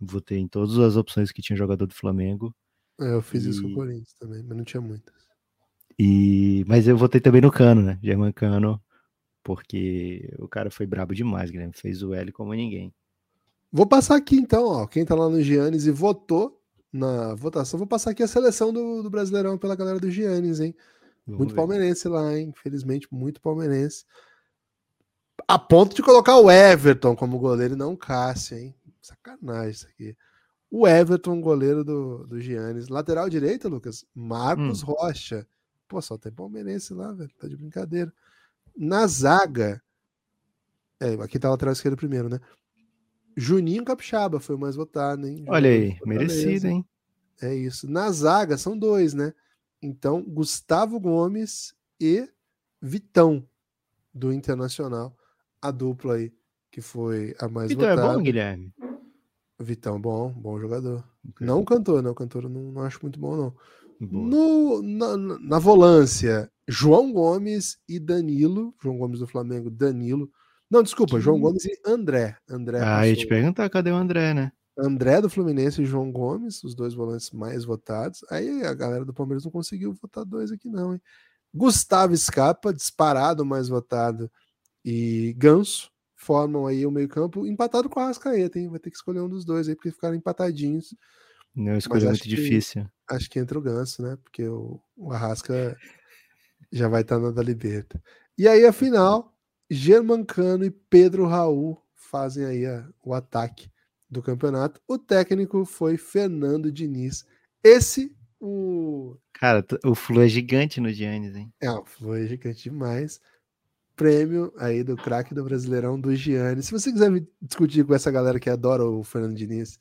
votei em todas as opções que tinha jogador do Flamengo. É, eu fiz e... isso com o Corinthians também, mas não tinha muitas. E... Mas eu votei também no Cano, né? German Cano, porque o cara foi brabo demais, Guilherme. Fez o L como ninguém. Vou passar aqui então, ó. Quem tá lá no Giannis e votou na votação, vou passar aqui a seleção do, do Brasileirão pela galera do Giannis, hein? Vamos muito ver. palmeirense lá, hein? Infelizmente, muito palmeirense a ponto de colocar o Everton como goleiro e não o Cássio, hein? Sacanagem isso aqui. O Everton, goleiro do, do Giannis. Lateral direito, Lucas? Marcos hum. Rocha. Pô, só tem palmeirense lá, velho. Tá de brincadeira. Na zaga. É, aqui tá lateral esquerdo primeiro, né? Juninho Capixaba foi o mais votado, hein? Olha aí, merecido, hein? É isso. Na zaga são dois, né? Então, Gustavo Gomes e Vitão, do Internacional a dupla aí, que foi a mais Vitão votada. é bom, Guilherme? Vitão, bom, bom jogador. Okay. Não cantor, não. Cantor não, não acho muito bom, não. No, na, na volância, João Gomes e Danilo. João Gomes do Flamengo, Danilo Não, desculpa, que... João Gomes e André. André ah, ia te perguntar cadê o André, né? André do Fluminense e João Gomes, os dois volantes mais votados. Aí a galera do Palmeiras não conseguiu votar dois aqui, não, hein? Gustavo Scarpa, disparado mais votado, e Ganso formam aí o meio-campo empatado com a Arrascaeta, hein? Vai ter que escolher um dos dois aí, porque ficaram empatadinhos. Não, escolha muito que, difícil. Acho que entra o Ganso, né? Porque o, o Arrasca já vai estar na da Liberta. E aí, afinal, Germancano e Pedro Raul fazem aí a, o ataque do campeonato. O técnico foi Fernando Diniz. Esse, o. Cara, o Flu é gigante no Giannis, hein? É, o Flu é gigante demais. Prêmio aí do craque do Brasileirão do Giannis. Se você quiser discutir com essa galera que adora o Fernando Diniz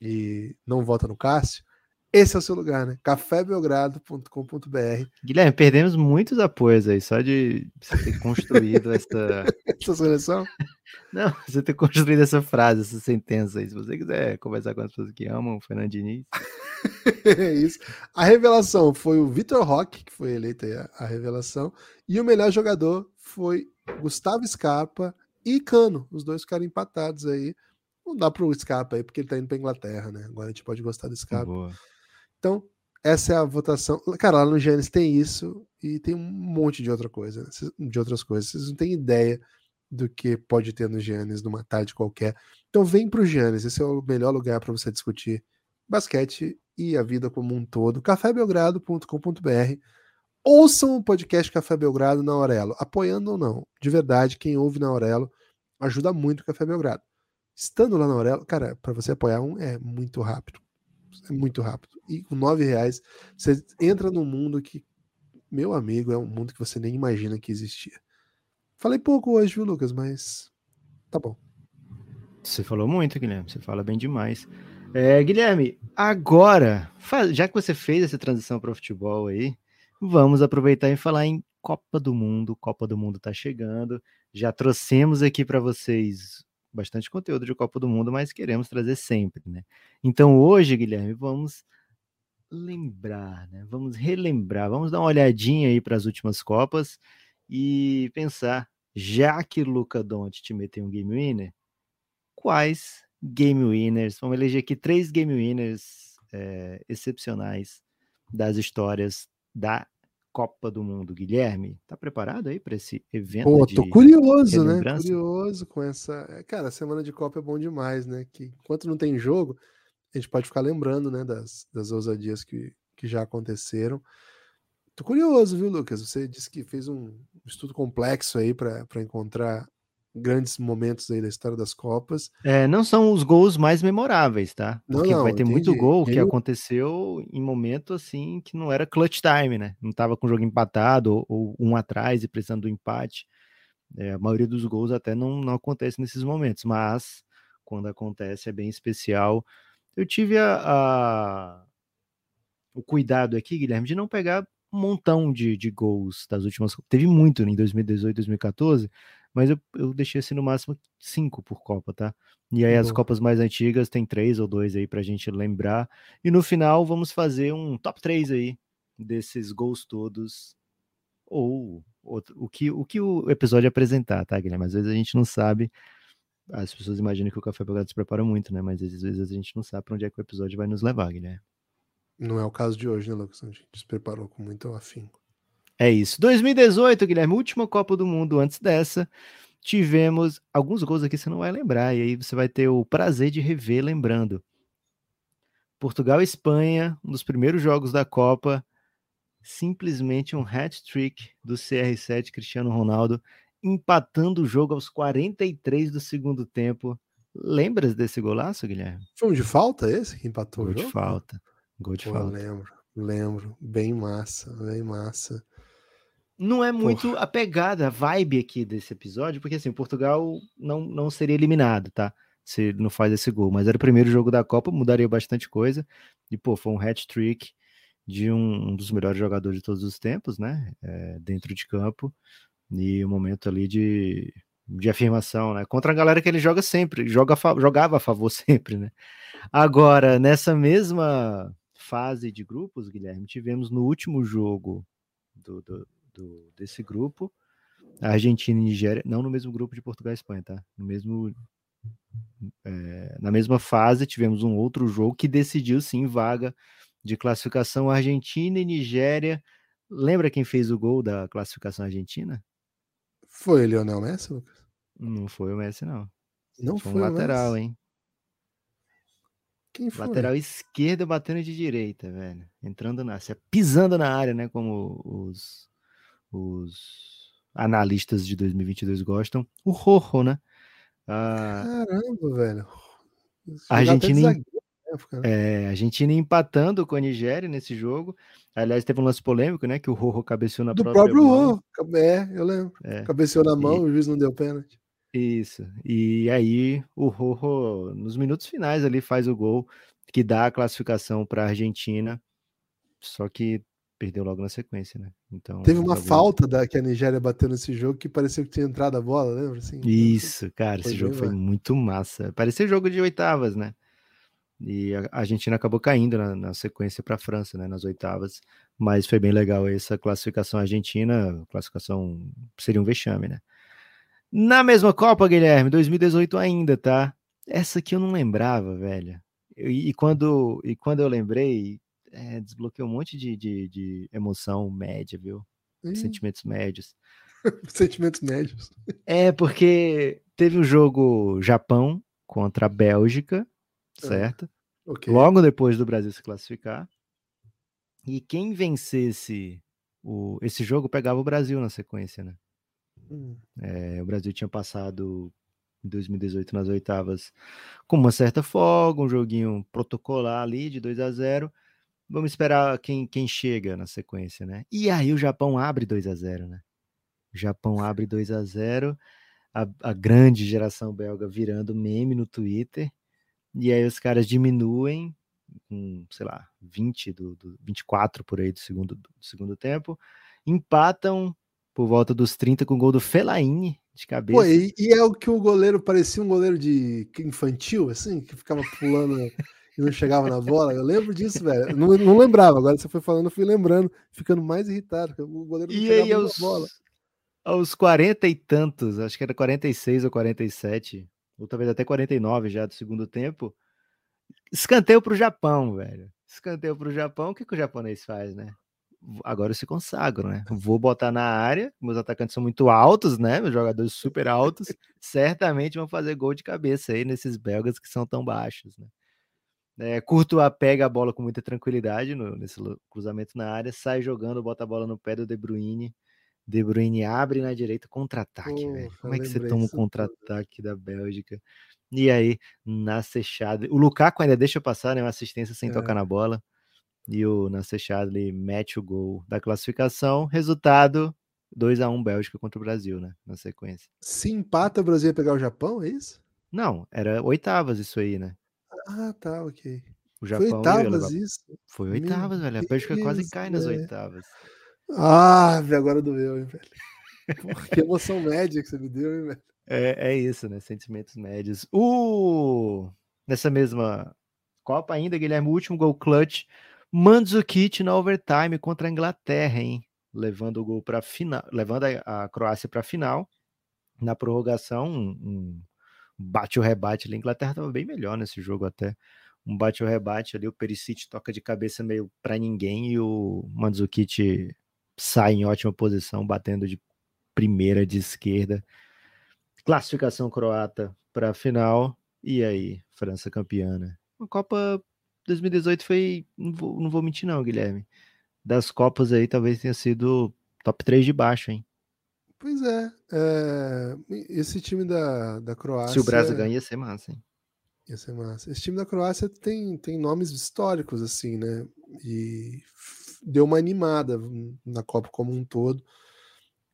e não vota no Cássio, esse é o seu lugar, né? cafébelgrado.com.br. Guilherme, perdemos muitos apoios aí, só de você ter construído essa. essa seleção? Não, você ter construído essa frase, essa sentença aí. Se você quiser conversar com as pessoas que amam o Fernando Diniz. é isso. A revelação foi o Vitor Roque, que foi eleito aí a, a revelação. E o melhor jogador foi Gustavo Scarpa e Cano. Os dois ficaram empatados aí. Não dá pro Scarpa aí, porque ele tá indo pra Inglaterra, né? Agora a gente pode gostar do Scarpa. Boa. Então, essa é a votação. Cara, lá no Gênesis tem isso e tem um monte de outra coisa, de outras coisas. Vocês não têm ideia do que pode ter no Gênesis numa tarde qualquer. Então vem pro Gênesis, esse é o melhor lugar para você discutir basquete e a vida como um todo. cafébelgrado.com.br. Ouçam o podcast Café Belgrado na Aurelo, apoiando ou não. De verdade, quem ouve na Aurelo ajuda muito o Café Belgrado. Estando lá na Aurelo, cara, para você apoiar um é muito rápido é muito rápido. E com nove reais, você entra num mundo que, meu amigo, é um mundo que você nem imagina que existia. Falei pouco hoje, viu, Lucas? Mas tá bom. Você falou muito, Guilherme. Você fala bem demais. É, Guilherme, agora, já que você fez essa transição para o futebol aí, vamos aproveitar e falar em Copa do Mundo. Copa do Mundo está chegando. Já trouxemos aqui para vocês bastante conteúdo de Copa do Mundo, mas queremos trazer sempre, né? Então hoje, Guilherme, vamos lembrar, né? Vamos relembrar, vamos dar uma olhadinha aí para as últimas Copas e pensar, já que Luca Doncic meteu um game winner, quais game winners? Vamos eleger aqui três game winners é, excepcionais das histórias da Copa do Mundo. Guilherme, tá preparado aí para esse evento? Pô, tô curioso, né? Curioso com essa. É, cara, semana de Copa é bom demais, né? Que enquanto não tem jogo, a gente pode ficar lembrando, né, das, das ousadias que, que já aconteceram. Tô curioso, viu, Lucas? Você disse que fez um estudo complexo aí para encontrar grandes momentos aí da história das Copas. É, não são os gols mais memoráveis, tá? Porque não, não, vai ter entendi. muito gol que aconteceu em momento assim que não era clutch time, né? Não tava com o jogo empatado ou, ou um atrás e precisando do empate. É, a maioria dos gols até não, não acontece nesses momentos, mas quando acontece é bem especial. Eu tive a, a... o cuidado aqui, Guilherme, de não pegar um montão de, de gols das últimas. Teve muito em 2018, 2014 mas eu, eu deixei assim no máximo cinco por Copa, tá? E aí as Copas mais antigas tem três ou dois aí pra gente lembrar. E no final vamos fazer um top 3 aí desses gols todos. Ou outro, o, que, o que o episódio apresentar, tá, Guilherme? Às vezes a gente não sabe. As pessoas imaginam que o Café Belgrado se prepara muito, né? Mas às vezes a gente não sabe para onde é que o episódio vai nos levar, Guilherme. Não é o caso de hoje, né, Lucas? A gente se preparou com muito afinco. É isso. 2018, Guilherme, última Copa do Mundo antes dessa. Tivemos alguns gols aqui, você não vai lembrar, e aí você vai ter o prazer de rever lembrando. Portugal e Espanha, um dos primeiros jogos da Copa, simplesmente um hat-trick do CR7 Cristiano Ronaldo, empatando o jogo aos 43 do segundo tempo. Lembras desse golaço, Guilherme? Foi um de falta esse que empatou gol o jogo? de falta. Gol de Pô, falta. Lembro, lembro. Bem massa, bem massa não é muito Porra. a pegada, a vibe aqui desse episódio, porque assim, Portugal não, não seria eliminado, tá? Se não faz esse gol, mas era o primeiro jogo da Copa, mudaria bastante coisa. E, pô, foi um hat-trick de um, um, dos melhores jogadores de todos os tempos, né? É, dentro de campo. E um momento ali de, de afirmação, né? Contra a galera que ele joga sempre, joga, jogava a favor sempre, né? Agora, nessa mesma fase de grupos, Guilherme, tivemos no último jogo do, do do, desse grupo. Argentina e Nigéria, não no mesmo grupo de Portugal e Espanha, tá? No mesmo é, na mesma fase, tivemos um outro jogo que decidiu sim vaga de classificação Argentina e Nigéria. Lembra quem fez o gol da classificação argentina? Foi o Lionel Messi, Lucas? Não foi o Messi, não. Não foi, foi um lateral, hein? Quem foi? Lateral esquerda batendo de direita, velho. Entrando na, pisando na área, né? Como os, os analistas de 2022 gostam. O Rojo, né? Ah, Caramba, velho. A Argentina, época, né? é, Argentina empatando com a Nigéria nesse jogo. Aliás, teve um lance polêmico, né? Que o Rojo cabeceou na Do própria próprio mão. Rojo. É, eu lembro. É. Cabeceou na mão, E- o juiz não deu pênalti. Isso. E aí o Rojo, nos minutos finais ali, faz o gol que dá a classificação para a Argentina. Só que perdeu logo na sequência, né? Então, Teve uma talvez- falta da, que a Nigéria bateu nesse jogo que parecia que tinha entrado a bola, lembra? Assim, Isso, cara, esse jogo foi muito massa. Parecia jogo de oitavas, né? E a Argentina acabou caindo na, na sequência para a França, né? Nas oitavas. Mas foi bem legal essa classificação argentina. Classificação seria um vexame, né? Na mesma Copa, Guilherme, 2018 ainda, tá? Essa aqui eu não lembrava, velho. E, e quando, e quando eu lembrei, é, desbloqueou um monte de, de, de emoção média, viu? Ih, Sentimentos médios. Sentimentos médios. É, porque teve o jogo Japão contra a Bélgica, Ah, certo? Ok. Logo depois do Brasil se classificar. E quem vencesse o, esse jogo pegava o Brasil na sequência, né? Hum, É, o Brasil tinha passado em 2018 nas oitavas com uma certa folga, um joguinho protocolar ali de 2 a 0 Vamos esperar quem, quem chega na sequência, né? E aí o Japão abre 2 a 0 né? O Japão abre 2 a 0 a, a grande geração belga virando meme no Twitter. E aí os caras diminuem com, sei lá, 20 do, do 24 por aí do segundo, do segundo tempo, empatam por volta dos 30 com o gol do Fellaini de cabeça. Pô, e, e é o que o goleiro parecia um goleiro de infantil, assim, que ficava pulando e não chegava na bola. Eu lembro disso, velho. Não, não lembrava. Agora você foi falando, eu fui lembrando, ficando mais irritado. O goleiro não E chegava aí, na aos, bola. aos 40 e tantos, acho que era 46 ou 47, ou talvez até 49 já do segundo tempo, escanteio pro Japão, velho. Escanteio pro Japão, o que, que o japonês faz, né? Agora eu se consagro, né? Vou botar na área, meus atacantes são muito altos, né? Meus jogadores super altos, certamente vão fazer gol de cabeça aí nesses belgas que são tão baixos, né? É, Courtois pega a bola com muita tranquilidade no, nesse cruzamento na área, sai jogando, bota a bola no pé do De Bruyne. De Bruyne abre na direita, contra-ataque, velho. Porra, Como é que você toma um contra-ataque da Bélgica? E aí, Nasser Chadli, o Lukaku ainda deixa passar, né? Uma assistência sem É. tocar na bola. E o Nasser Chadli mete o gol da classificação. Resultado: 2 a 1 Bélgica contra o Brasil, né? Na sequência. Se empata, o Brasil ia pegar o Japão, é isso? Não, era oitavas isso aí, né? Ah, tá, ok. O Foi Japão ia oitavas isso? Foi Meu oitavas, velho. A Bélgica quase Deus, cai nas velho. oitavas. Ah, agora doeu, hein, velho. Porra, que emoção média que você me deu, hein, velho. É, é isso, né? Sentimentos médios. O... Nessa mesma Copa ainda, Guilherme, o último gol clutch. Mandzukic na overtime contra a Inglaterra, hein? Levando o gol para final, levando a, a Croácia para a final. Na prorrogação, um, um bate o rebate ali. A Inglaterra estava bem melhor nesse jogo até. Um bate o rebate ali, o Perisic toca de cabeça meio para ninguém e o Mandzukic sai em ótima posição, batendo de primeira de esquerda. Classificação croata para a final. E aí, França campeã, né? A Copa 2018 foi. Não vou, não vou mentir, não, Guilherme. Das Copas aí, talvez tenha sido top 3 de baixo, hein? Pois é, é, esse time da, da Croácia. Se o Brasil ganha, ia ser massa, hein? Ia ser massa. Esse time da Croácia tem, tem nomes históricos, assim, né? E deu uma animada na Copa como um todo.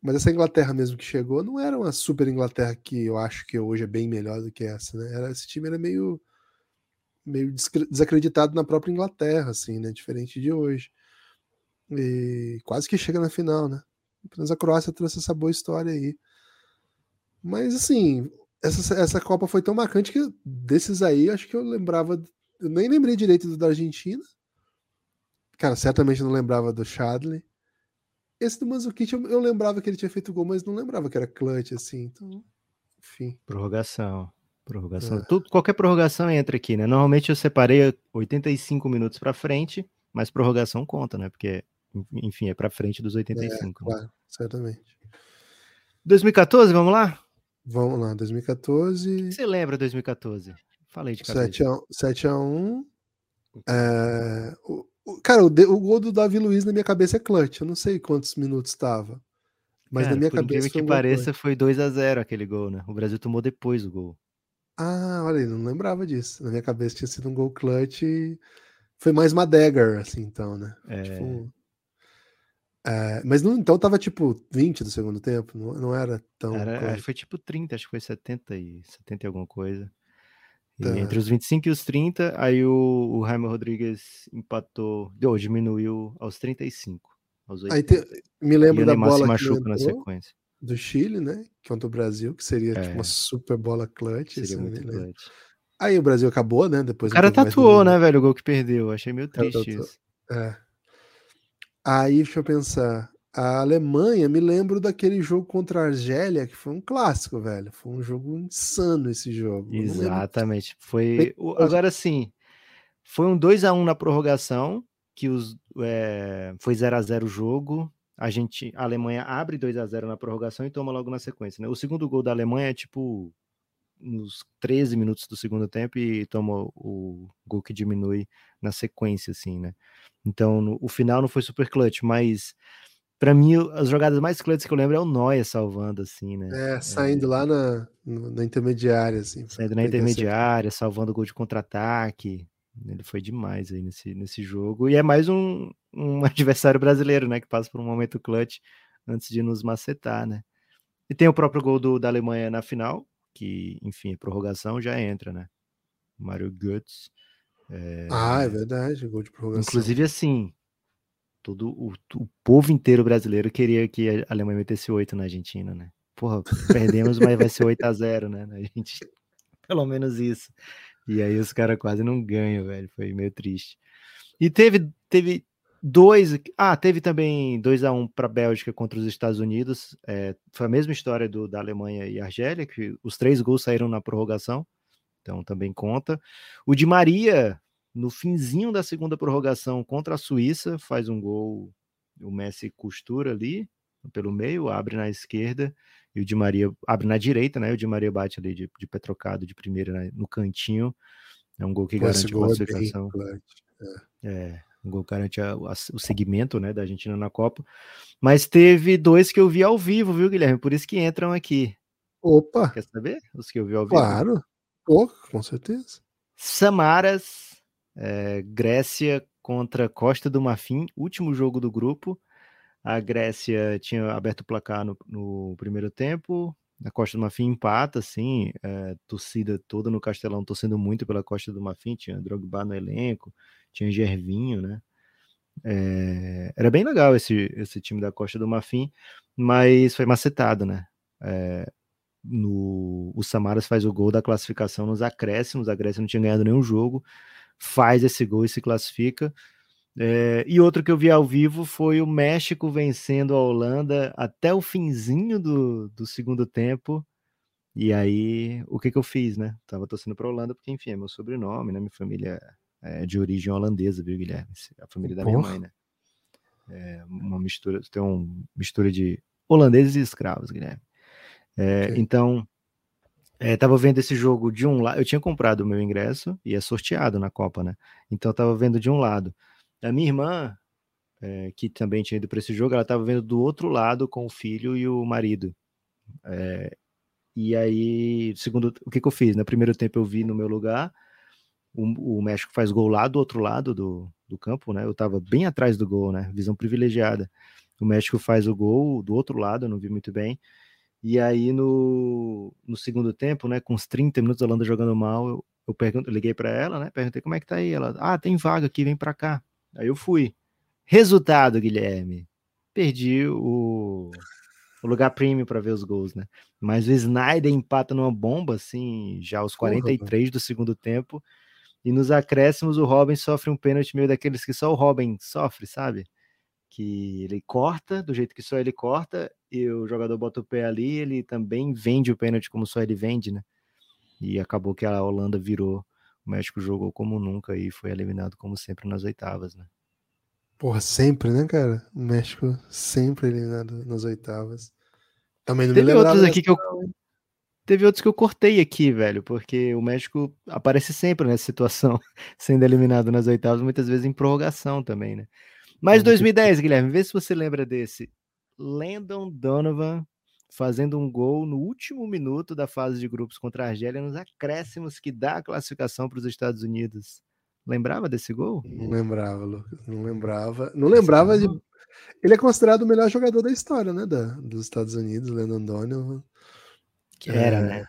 Mas essa Inglaterra mesmo que chegou não era uma super Inglaterra que eu acho que hoje é bem melhor do que essa, né? Era, esse time era meio, meio desacreditado na própria Inglaterra, assim, né? Diferente de hoje. E quase que chega na final, né? Apenas a Croácia trouxe essa boa história aí. Mas assim, essa, essa Copa foi tão marcante que desses aí, acho que eu lembrava. Eu nem lembrei direito do da Argentina. Cara, certamente não lembrava do Chadley. esse do Manzukic eu, eu lembrava que ele tinha feito gol, mas não lembrava que era clutch, assim. Então, enfim. Prorrogação. Prorrogação. É. Tudo, qualquer prorrogação entra aqui, né? Normalmente eu separei 85 minutos para frente, mas prorrogação conta, né? Porque, enfim, é para frente dos 85. É, né? claro, certamente. 2014, vamos lá? Vamos lá, 2014. Você lembra 2014? Falei de cabeça. 7x1. É, o, o, cara, o, o, gol do Davi Luiz na minha cabeça é clutch. Eu não sei quantos minutos estava. Mas cara, na minha cabeça. que pareça, foi 2 a 0 aquele gol, né? O Brasil tomou depois o gol. Ah, olha aí, não lembrava disso. Na minha cabeça tinha sido um gol clutch foi mais uma dagger, assim, então, né? É. Tipo, é, mas não, então tava tipo 20 do segundo tempo, não, não era tão. Era, foi tipo 30, acho que foi 70 e 70 e alguma coisa. Tá. entre os 25 e os 30, aí o, o Jaime Rodrigues empatou, deu, diminuiu aos 35. Aos 80. Aí te, me lembro da bola machuca na sequência. Do Chile, né? Contra o Brasil, que seria é. tipo uma super bola clutch. Seria muito clutch. Aí o Brasil acabou, né? Depois o cara tatuou, né, velho, o gol que perdeu. Achei meio triste isso. É. Aí, deixa eu pensar. A Alemanha, me lembro daquele jogo contra a Argélia, que foi um clássico, velho. Foi um jogo insano esse jogo. Exatamente. Foi. Agora sim, foi um 2 a 1 na prorrogação, que os, é... foi 0 a 0 o jogo. A gente, a Alemanha abre 2 a 0 na prorrogação e toma logo na sequência. Né? O segundo gol da Alemanha é tipo nos 13 minutos do segundo tempo e toma o gol que diminui na sequência, assim, né? Então, no, o final não foi super clutch, mas para mim as jogadas mais clutches que eu lembro é o Noia salvando, assim, né? É, saindo é, lá na, na intermediária, assim. Saindo na intermediária, salvando o gol de contra-ataque. Ele foi demais aí nesse, nesse jogo. E é mais um, um adversário brasileiro, né? Que passa por um momento clutch antes de nos macetar, né? E tem o próprio gol do, da Alemanha na final, que, enfim, prorrogação já entra, né? Mário Götze. É... Ah, é verdade, gol de prorrogação. Inclusive, assim, todo o, o povo inteiro brasileiro queria que a Alemanha metesse 8 na Argentina, né? Porra, perdemos, mas vai ser 8 a 0 né? A gente, pelo menos isso. E aí os caras quase não ganham, velho. Foi meio triste. E teve, teve dois. Ah, teve também 2 a 1 para a Bélgica contra os Estados Unidos. É, foi a mesma história do, da Alemanha e Argélia, que os três gols saíram na prorrogação. Então também conta. O de Maria, no finzinho da segunda prorrogação contra a Suíça, faz um gol. O Messi costura ali pelo meio, abre na esquerda e o Di Maria abre na direita, né? O Di Maria bate ali de, de pé trocado de primeira né? no cantinho. É um gol que Pô, garante a é classificação. É. é. um gol que garante a, a, o segmento né, da Argentina na Copa. Mas teve dois que eu vi ao vivo, viu, Guilherme? Por isso que entram aqui. Opa! Quer saber? Os que eu vi ao vivo. Claro. Com certeza. Samaras, é, Grécia contra Costa do Marfim, último jogo do grupo. A Grécia tinha aberto o placar no, no primeiro tempo. A Costa do Marfim empata, assim, é, torcida toda no Castelão torcendo muito pela Costa do Marfim. Tinha Drogba no elenco, tinha Gervinho, né? É, era bem legal esse, esse time da Costa do Marfim, mas foi macetado, né? É, no, o Samaras faz o gol da classificação nos acréscimos. A Grécia não tinha ganhado nenhum jogo, faz esse gol e se classifica. É, e outro que eu vi ao vivo foi o México vencendo a Holanda até o finzinho do, do segundo tempo. E aí, o que que eu fiz, né? Tava torcendo para Holanda porque, enfim, é meu sobrenome, né? Minha família é de origem holandesa, viu, Guilherme? A família da minha mãe, né? É uma mistura, tem uma mistura de holandeses e escravos, Guilherme. É. Então, é, tava vendo esse jogo de um lado. Eu tinha comprado o meu ingresso e é sorteado na Copa, né? Então, eu tava vendo de um lado. A minha irmã, é, que também tinha ido para esse jogo, ela tava vendo do outro lado com o filho e o marido. É, e aí, segundo o que, que eu fiz? No primeiro tempo, eu vi no meu lugar. O, o México faz gol lá do outro lado do, do campo, né? Eu tava bem atrás do gol, né? Visão privilegiada. O México faz o gol do outro lado, eu não vi muito bem. E aí no, no segundo tempo, né, com uns 30 minutos a Holanda jogando mal, eu, eu, pergunto, eu liguei para ela, né, perguntei como é que tá aí, ela, ah, tem vaga aqui, vem para cá. Aí eu fui. Resultado, Guilherme, perdi o, o lugar premium para ver os gols, né? Mas o Snyder empata numa bomba assim, já aos 43 Porra, do segundo tempo. E nos acréscimos o Robin sofre um pênalti meio daqueles que só o Robin sofre, sabe? que ele corta do jeito que só ele corta e o jogador bota o pé ali, ele também vende o pênalti como só ele vende, né? E acabou que a Holanda virou, o México jogou como nunca e foi eliminado como sempre nas oitavas, né? Porra, sempre, né, cara? O México sempre eliminado nas oitavas. Também não Teve me outros aqui que eu. Teve outros que eu cortei aqui, velho, porque o México aparece sempre nessa situação, sendo eliminado nas oitavas, muitas vezes em prorrogação também, né? Mas Muito 2010, Guilherme, vê se você lembra desse. Landon Donovan fazendo um gol no último minuto da fase de grupos contra a Argélia, nos acréscimos que dá a classificação para os Estados Unidos. Lembrava desse gol? Não lembrava, Lucas. Não lembrava. Não lembrava de. Ele é considerado o melhor jogador da história, né? Da, dos Estados Unidos, Landon Donovan. Que era, É. né?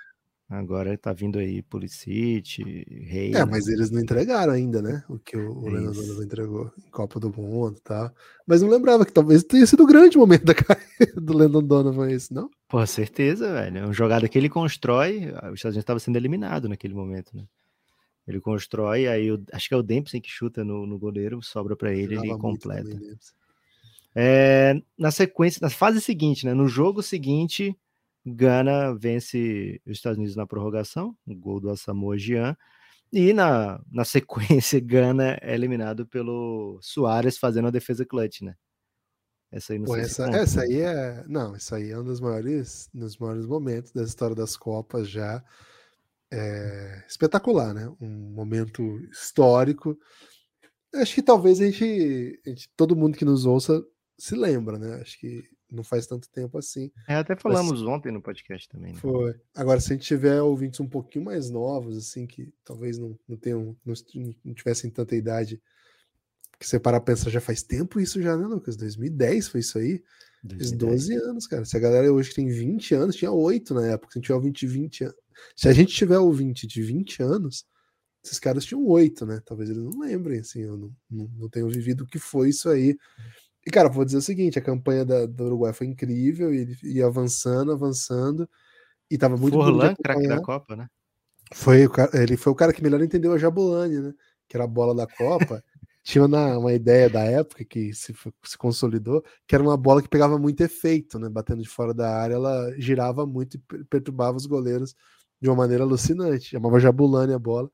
Agora tá vindo aí Pulisic, Rei. É, mas eles não entregaram ainda, né? O que o, o É isso. Donovan entregou em Copa do Mundo e tal. Mas não lembrava que talvez tenha sido o grande momento da carreira do Landon Donovan esse, não? Pô, certeza, velho. É uma jogada que ele constrói. Os Estados Unidos estava sendo eliminado naquele momento, né? Ele constrói, aí o- acho que é o Dempsey que chuta no, no goleiro, sobra para ele, ele completa. também, né? É, na sequência, na fase seguinte, né? No jogo seguinte, Gana vence os Estados Unidos na prorrogação, o gol do Asamoah Gyan. E na, na sequência, Gana é eliminado pelo Soares fazendo a defesa clutch, né? Essa aí não Pô, essa, essa aí é. Não, isso aí é um dos maiores, dos maiores momentos da história das Copas já. É, espetacular, né? Um momento histórico. Acho que talvez a gente, a gente- Todo mundo que nos ouça se lembra, né? Acho que não faz tanto tempo assim. É, até falamos ontem no podcast também. Né? Foi. Agora, se a gente tiver ouvintes um pouquinho mais novos, assim, que talvez não, não tenham, não, não tivessem tanta idade, que você parar pra pensar, já faz tempo isso já, né, Lucas? 2010 foi isso aí? Fez 12 anos, cara. Se a galera hoje tem 20 anos, tinha 8 na época. Se a gente tiver ouvinte de 20 anos. Se a gente tiver ouvinte de 20 anos, esses caras tinham 8, né? Talvez eles não lembrem, assim, eu não, não, não tenho vivido o que foi isso aí. E, cara, vou dizer o seguinte: a campanha da, do Uruguai foi incrível, e ele ia avançando, avançando, e tava muito Forlan, craque da. Copa, né? Foi ele foi o cara que melhor entendeu a Jabulani, né? Que era a bola da Copa. Tinha uma, uma ideia da época que se, se consolidou, que era uma bola que pegava muito efeito, né? Batendo de fora da área, ela girava muito e per- perturbava os goleiros de uma maneira alucinante. Chamava Jabulani a bola.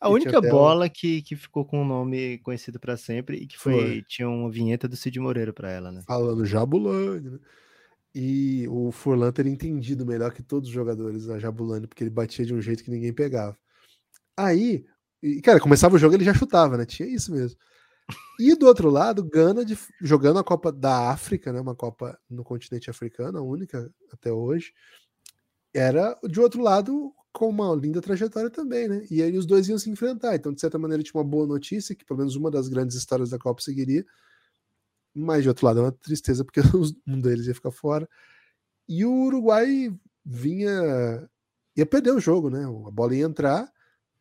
A única o- bola que, que ficou com um nome conhecido para sempre e que foi, Foi. tinha uma vinheta do Cid Moreira para ela, né? falando Jabulani, né? E o Furlan teria entendido melhor que todos os jogadores a Jabulani, porque ele batia de um jeito que ninguém pegava. Aí, e, cara, começava o jogo ele já chutava, né? Tinha isso mesmo. E do outro lado, Gana de- jogando a Copa da África, né? Uma Copa no continente africano, a única até hoje. Era de outro lado com uma linda trajetória também, né? E aí os dois iam se enfrentar. Então, de certa maneira, tinha uma boa notícia, que pelo menos uma das grandes histórias da Copa seguiria. Mas de outro lado é uma tristeza, porque um deles ia ficar fora. E o Uruguai vinha. ia perder o jogo, né? A bola ia entrar.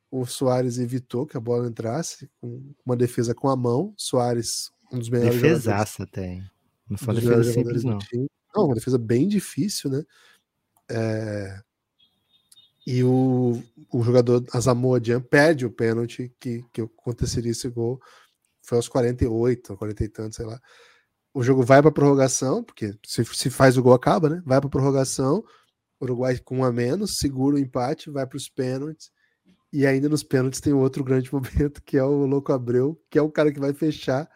O Soares evitou que a bola entrasse, com uma defesa com a mão. Soares, um dos melhores Defesaça tem. Não foi defesa simples, não. Não, uma defesa bem difícil, né? É, E o, o jogador Asamoah Gyan perde o pênalti que, que aconteceria esse gol. Foi aos 48, 40 e tanto, sei lá. O jogo vai para prorrogação, porque se, se faz o gol acaba, né? Vai para prorrogação. Uruguai com um a menos, segura o empate, vai para os pênaltis. E ainda nos pênaltis tem outro grande momento, que é o Louco Abreu, que é o cara que vai fechar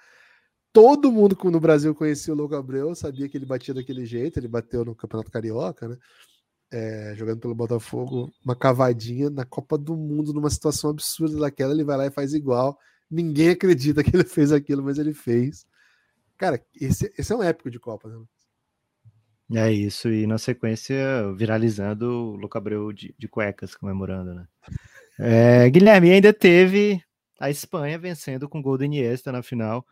todo mundo no Brasil conhecia o Louco Abreu, sabia que ele batia daquele jeito, ele bateu no Campeonato Carioca, né? É, jogando pelo Botafogo, uma cavadinha na Copa do Mundo, numa situação absurda daquela, ele vai lá e faz igual. Ninguém acredita que ele fez aquilo, mas ele fez. Cara, esse, esse é um épico de Copa, né? É isso, e na sequência, viralizando o Louco Abreu de, de cuecas, comemorando, né? É, Guilherme, ainda teve a Espanha vencendo com o gol do Iniesta na final.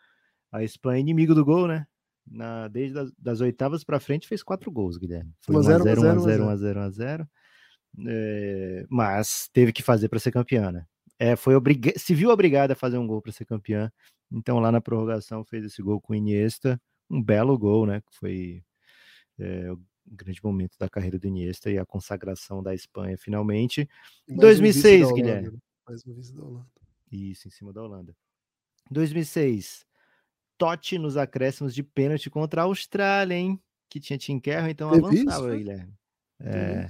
A Espanha, inimigo do gol, né? Na, desde as das oitavas para frente, fez quatro gols, Guilherme. Foi 1 a 0, 1x0, 1 a 1x0, 1x0, 1x0. É, mas teve que fazer para ser campeã, né? É, foi obriga se viu obrigada a fazer um gol para ser campeã. Então, lá na prorrogação, fez esse gol com o Iniesta. Um belo gol, né? Que foi é, o grande momento da carreira do Iniesta e a consagração da Espanha, finalmente. Mais um 2006, vice da Holanda, Guilherme. né? Mais um vice da Holanda. Isso, em cima da Holanda. 2006, Totti nos acréscimos de pênalti contra a Austrália, hein? Que tinha Tim Kerr, então Teve avançava, isso, Guilherme. É,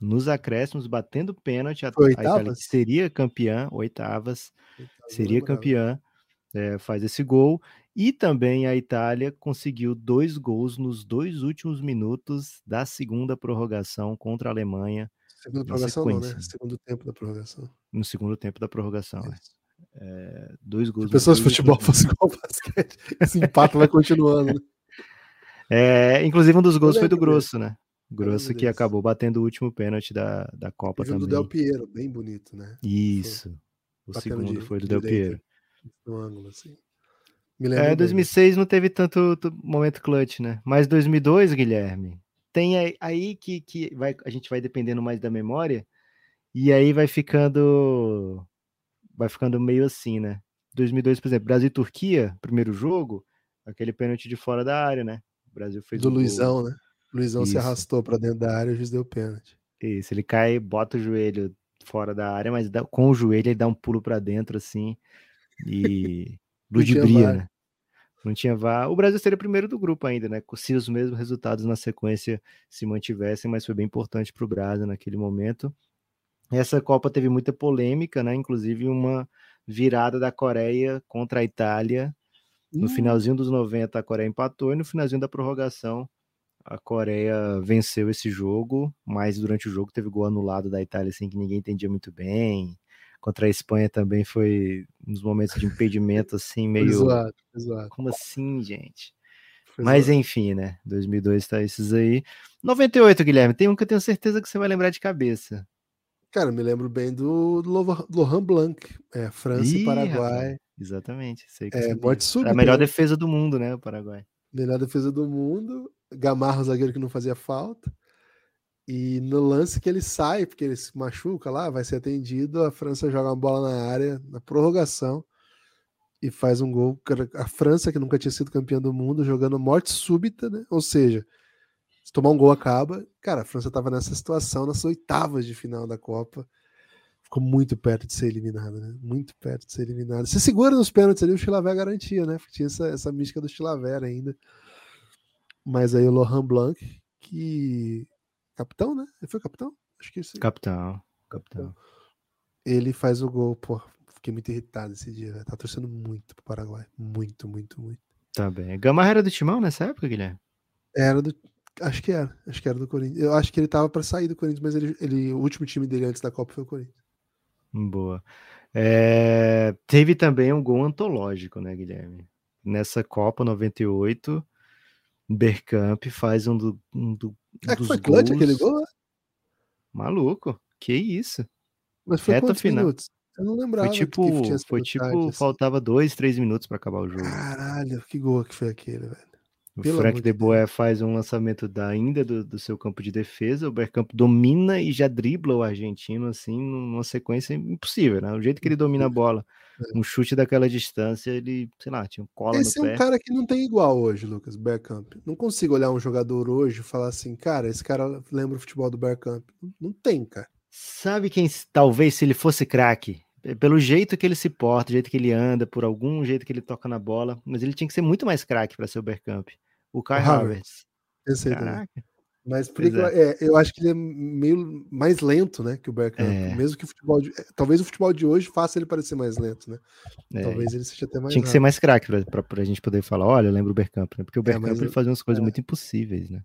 nos acréscimos, batendo pênalti, a, a Itália que seria campeã, oitavas, Oitavas, seria campeã, é, faz esse gol. E também a Itália conseguiu dois gols nos dois últimos minutos da segunda prorrogação contra a Alemanha, Segunda prorrogação não, né? Segundo tempo da prorrogação. no segundo tempo da prorrogação. é. Isso. Dois Se gols. nos pessoas de futebol fosse igual ao basquete, esse empate vai continuando. Né? É, inclusive um dos gols foi do Grosso, né? Grosso que acabou batendo o último pênalti da, da Copa um do também. Del Piero, bem bonito, né? Isso. O Batendo segundo de- foi do de Del. Piero. No ângulo, assim. É, bem, 2006 não teve tanto, momento clutch, né? Mas 2002, Guilherme, tem aí, aí que, que vai, a gente vai dependendo mais da memória e aí vai ficando vai ficando meio assim, né? 2002, por exemplo, Brasil e Turquia, primeiro jogo, aquele pênalti de fora da área, né? O Brasil fez do o gol. Luizão, né? Luizão se Isso. arrastou pra dentro da área e o juiz deu pênalti. Isso, ele cai, bota o joelho fora da área, mas dá- com o joelho ele dá um pulo pra dentro assim e ludibria, né? Não tinha VAR. O Brasil seria o primeiro do grupo ainda, né? Se os mesmos resultados na sequência se mantivessem, mas foi bem importante para o Brasil naquele momento. Essa Copa teve muita polêmica, né? Inclusive uma virada da Coreia contra a Itália. No Hum, finalzinho dos 90, a Coreia empatou e no finalzinho da prorrogação, a Coreia venceu esse jogo, mas durante o jogo teve gol anulado da Itália, assim, que ninguém entendia muito bem. Contra a Espanha também foi uns momentos de impedimento, assim, meio. foi zoado. Como assim, gente? foi Mas enfim, né? 2002 tá esses aí. 98, Guilherme, tem um que eu tenho certeza que você vai lembrar de cabeça. Cara, me lembro bem do Laurent Blanc. É, França Ih, e Paraguai. Exatamente. Sei que É, Era súbita. a melhor né? defesa do mundo, né? O Paraguai. Melhor defesa do mundo. Gamarra, zagueiro que não fazia falta. E no lance que ele sai, porque ele se machuca lá, vai ser atendido, a França joga uma bola na área, na prorrogação, e faz um gol. A França, que nunca tinha sido campeã do mundo, jogando morte súbita, né? Ou seja, se tomar um gol acaba. Cara, a França estava nessa situação nas oitavas de final da Copa. Ficou muito perto de ser eliminada, né? Muito perto de ser eliminada. Se segura nos pênaltis ali, o Chilaver garantia, né? Porque tinha essa, essa mística do Chilaver ainda. Mas aí o Laurent Blanc, que. Capitão, né? Ele foi capitão? Acho que sim. Capitão. Capitão. Ele faz o gol, pô. Fiquei muito irritado esse dia, velho. Tá torcendo muito pro Paraguai. Muito, muito, muito. Tá bem. Gamarra era do Timão nessa época, Guilherme? Era do. Acho que era. Acho que era do Corinthians. Eu acho que ele tava pra sair do Corinthians, mas ele, ele, o último time dele antes da Copa foi o Corinthians. Boa. É, teve também um gol antológico, né, Guilherme? Nessa Copa 98, Bergkamp faz um, do, um, do, um É que dos foi clutch gols. aquele gol, né? Maluco, que isso? Mas foi Reta final. minutos? Eu não lembrava Foi que tipo, tinha sido foi tarde, tipo, assim. faltava dois, três minutos para acabar o jogo. Caralho, que gol que foi aquele, velho. O pelo Frank de Boer faz um lançamento da ainda do, do seu campo de defesa, o Bergkamp domina e já dribla o argentino assim numa sequência impossível, né? O jeito que ele domina a bola, um chute daquela distância, ele, sei lá, tinha um cola Esse é no um pé. cara que não tem igual hoje, Lucas, Bergkamp. Não consigo olhar um jogador hoje e falar assim, cara, esse cara lembra o futebol do Bergkamp. Não- tem, cara. Sabe quem, talvez, se ele fosse craque, pe- pelo jeito que ele se porta, o jeito que ele anda, por algum jeito que ele toca na bola, mas ele tinha que ser muito mais craque para ser o Bergkamp. O Kai Havertz. Também. Mas por Pois que é, eu acho que ele é meio mais lento, né, que o Bergkamp. É. Mesmo que o futebol de, é, talvez o futebol de hoje faça ele parecer mais lento, né? É, Talvez ele seja até mais tinha que ser rápido. mais craque pra, pra gente poder falar, olha, eu lembro o Bergkamp, né? Porque o Bergkamp mas ele fazia umas coisas é. muito impossíveis, né?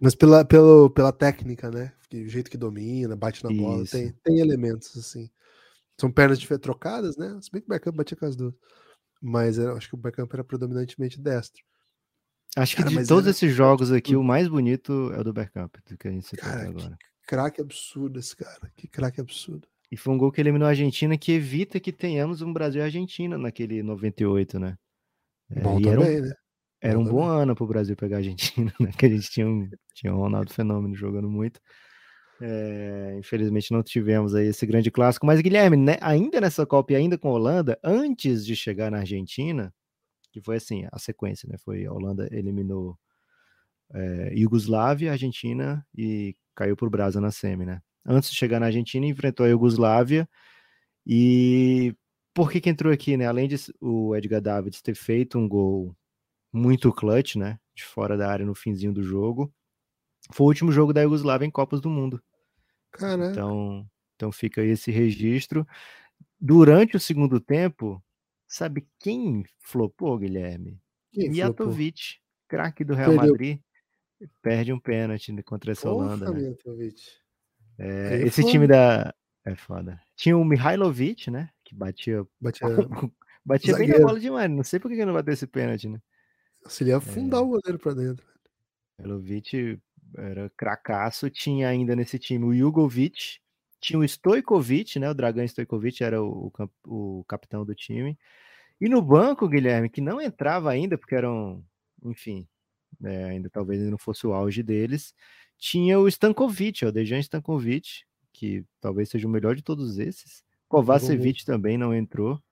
Mas pela, pelo, pela técnica, né? O jeito que domina, bate na bola, Isso. tem, tem elementos assim. São pernas dife- trocadas, né? Se bem que o Bergkamp batia com as duas. Mas eu acho que o Bergkamp era predominantemente destro. Acho Cara, que de todos era esses jogos aqui, absurdo. o mais bonito é o do Bergkamp, do que a gente citou Cara, que agora. craque absurdo esse cara. Que craque absurdo. E foi um gol que eliminou a Argentina, que evita que tenhamos um Brasil e Argentina naquele 98, né? É, Bom e era um, também, né? era Bom um bom também. ano pro Brasil pegar a Argentina, né? Que a gente tinha, um, tinha o Ronaldo Fenômeno jogando muito. É, infelizmente não tivemos aí esse grande clássico. Mas, Guilherme, né, ainda nessa Copa e ainda com a Holanda, antes de chegar na Argentina, que foi assim, a sequência, né? Foi a Holanda eliminou é, Iugoslávia, Argentina e caiu por Brasa na semi, né? Antes de chegar na Argentina, enfrentou a Iugoslávia e por que, que entrou aqui, né? Além de o Edgar Davids ter feito um gol muito clutch, né? De fora da área no finzinho do jogo. Foi o último jogo da Yugoslávia em Copas do Mundo. Caraca. Então, então fica aí esse registro. Durante o segundo tempo, sabe quem flopou, Guilherme? Quem? Mijatovic, craque do Real Perdeu. Madrid, perde um pênalti contra essa Holanda. Porra, né? Mijatovic. É, é esse foda. time da. É foda. Tinha o Mihailovic, né? Que batia. Batia, batia bem na bola demais. Não sei por que ele não bateu esse pênalti, né? se ele ia afundar o goleiro pra dentro. Mihailovic era cracaço. Tinha ainda nesse time o Jugovic. Tinha o Stojkovic, né? O Dragan Stojkovic era o, o o capitão do time. E no banco, Guilherme, que não entrava ainda, porque eram, enfim, é, ainda talvez não fosse o auge deles, tinha o Stankovic, o Dejan Stankovic, que talvez seja o melhor de todos esses. Kovacevic também não entrou.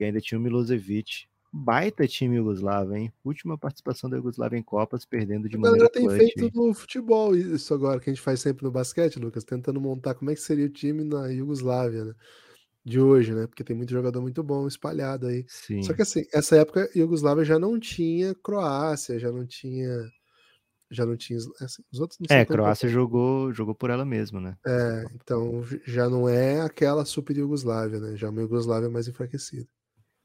E ainda tinha o Milosevic. Baita time Yugoslavo, hein? Última participação da Yugoslávia em Copas, perdendo de A maneira galera tem feito no futebol isso agora, que a gente faz sempre no basquete, Lucas, tentando montar como é que seria o time na Iugoslávia, né? De hoje, né? Porque tem muito jogador muito bom espalhado aí. Sim. Só que assim, essa época a Iugoslávia já não tinha Croácia, já não tinha. Já não tinha. assim, os outros É, Croácia jogou, jogou por ela mesma, né? É, então já não é aquela super Iugoslávia, né? Já é uma Iugoslávia mais enfraquecida.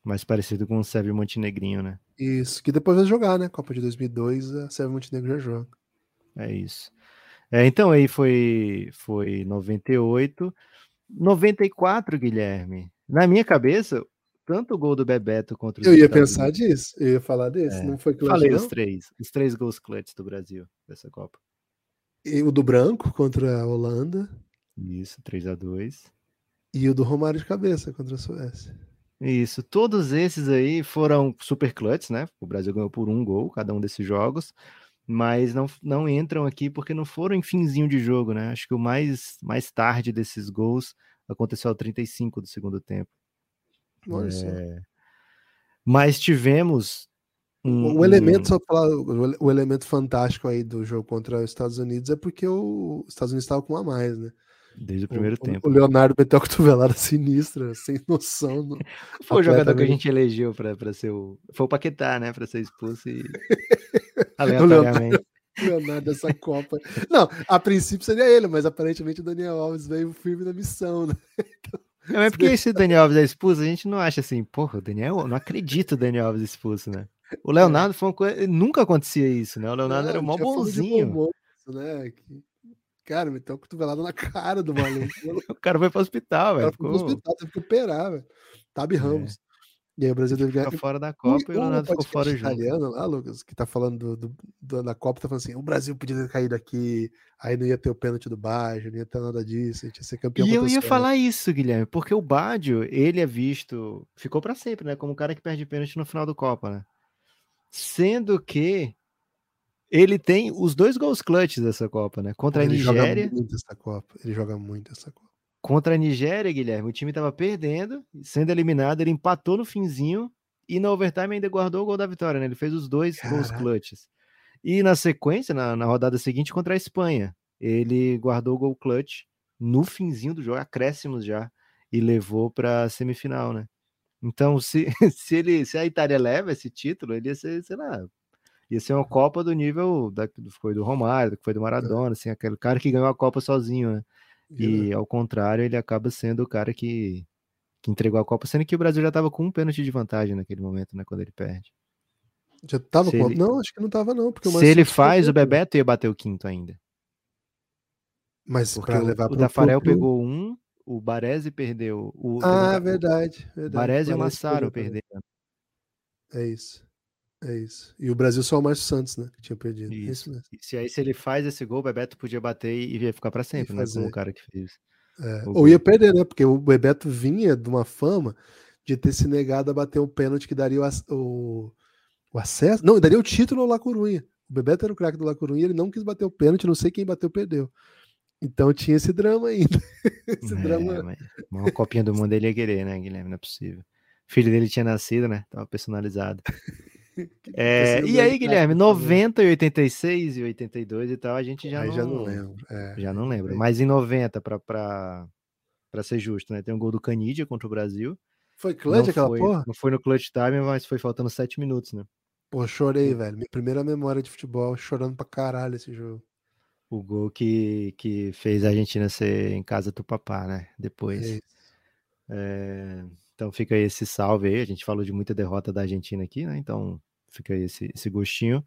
Mais parecido com o Sérvio Montenegrinho, né? Isso, que depois vai jogar, né? Copa de 2002, a Sérvia Montenegro já joga. É isso. É, então aí foi, foi 98. 94, Guilherme. Na minha cabeça, tanto o gol do Bebeto contra os Eu ia Estados pensar Unidos- disso, eu ia falar desse, É, não foi clutch, Falei não? os três, os três gols clutch do Brasil dessa Copa. E o do Branco contra a Holanda Isso, 3 a 2 e o do Romário de cabeça contra a Suécia. Isso, todos esses aí foram super clutch, né? O Brasil ganhou por um gol cada um desses jogos, mas não, não entram aqui porque não foram em finzinho de jogo, né? Acho que o mais, mais tarde desses gols aconteceu ao 35 do segundo tempo. Só. É, Mas tivemos um, O elemento, só falar, o elemento fantástico aí do jogo contra os Estados Unidos é porque o- os Estados Unidos estavam com um a mais, né? Desde o primeiro o, tempo. O Leonardo meteu a cotonvelada sinistra, sem noção. no- Foi o jogador que a gente elegeu para ser o. Foi o Paquetá, né? Para ser expulso e. Leonardo. aleatoriamente. Leonardo dessa Copa. Não, a princípio seria ele, mas aparentemente o Daniel Alves veio firme na missão, né? Não, é porque esse Daniel Alves é expulso, a gente não acha assim, porra, o Daniel, não acredito o Daniel Alves expulso, né? O Leonardo foi uma coisa. Nunca acontecia isso, né? O Leonardo era Não, mó fama de bom bonzinho. né? Que- Cara, meteu a cotovelada na cara do maluco. O cara foi pro hospital, velho. ficou Ficou, hospital, teve que operar, velho. Tabi Ramos. E aí o Brasil ficou ganhar. fora da Copa e o Leonardo ficou fora junto. italiano lá, Lucas, que tá falando do, do- do- da Copa, tá falando assim: o Brasil podia ter caído aqui, aí não ia ter o pênalti do Baggio, não ia ter nada disso, a gente ia ser campeão E eu ia falar isso, Guilherme, porque o Baggio, ele é visto, ficou pra sempre, né? Como o cara que perde pênalti no final do Copa, né? Sendo que ele tem os dois gols clutch dessa Copa, né? Contra a Ele joga Nigéria. muito essa Copa. Ele joga muito essa Copa. Contra a Nigéria, Guilherme, o time tava perdendo, sendo eliminado, ele empatou no finzinho e no overtime ainda guardou o gol da vitória, né? Ele fez os dois gols Caraca. clutches. E na sequência, na, na rodada seguinte contra a Espanha, ele guardou o gol clutch no finzinho do jogo, acréscimos já, e levou para a semifinal, né? Então, se, se, ele, se a Itália leva esse título, ele ia ser, sei lá, ia ser uma Copa do nível da, que foi do Romário, que foi do Maradona, assim, aquele cara que ganhou a Copa sozinho, né? E ao contrário, ele acaba sendo o cara que, que entregou a Copa, sendo que o Brasil já estava com um pênalti de vantagem naquele momento, né? Quando ele perde. Já tava se com. ele- Não, acho que não tava, não. Porque Se ele faz, o dentro. Bebeto ia bater o quinto ainda. Mas Porque o, levar o Tafarel pro- pegou um, o Baresi perdeu. O, Ah, o- verdade. Verdade. Baresi e o Massaro perderam. É isso. É isso. E o Brasil só o Márcio Santos, né? Que tinha perdido. É Isso. mesmo. E se aí se ele faz esse gol, o Bebeto podia bater e ia ficar para sempre, né? Como o cara que fez. É, Ou gol. ia perder, né? Porque o Bebeto vinha de uma fama de ter se negado a bater o pênalti que daria o, o, o acesso. Não, daria o título ao La Corunha. O Bebeto era o craque do La Corunha, ele não quis bater o pênalti, não sei quem bateu, perdeu. Então tinha esse drama ainda. esse É, drama. uma copinha do mundo ele ia querer, né, Guilherme? Não é possível. O filho dele tinha nascido, né? Tava personalizado. É, e aí, Guilherme, craque também. 90 e 86 e 82 e tal, a gente já Aí não, já não lembro. É. já não lembra. Mas em 90, para ser justo, né? Tem um gol do Canidia contra o Brasil. Foi clutch não aquela foi, porra? Não foi no clutch time, mas foi faltando sete minutos, né? Pô, chorei, velho. Minha primeira memória de futebol, chorando pra caralho esse jogo. O gol que, que fez a Argentina ser em casa do papá, né? Depois. É, então fica aí esse salve aí. A gente falou de muita derrota da Argentina aqui, né? Então fica aí esse, esse gostinho.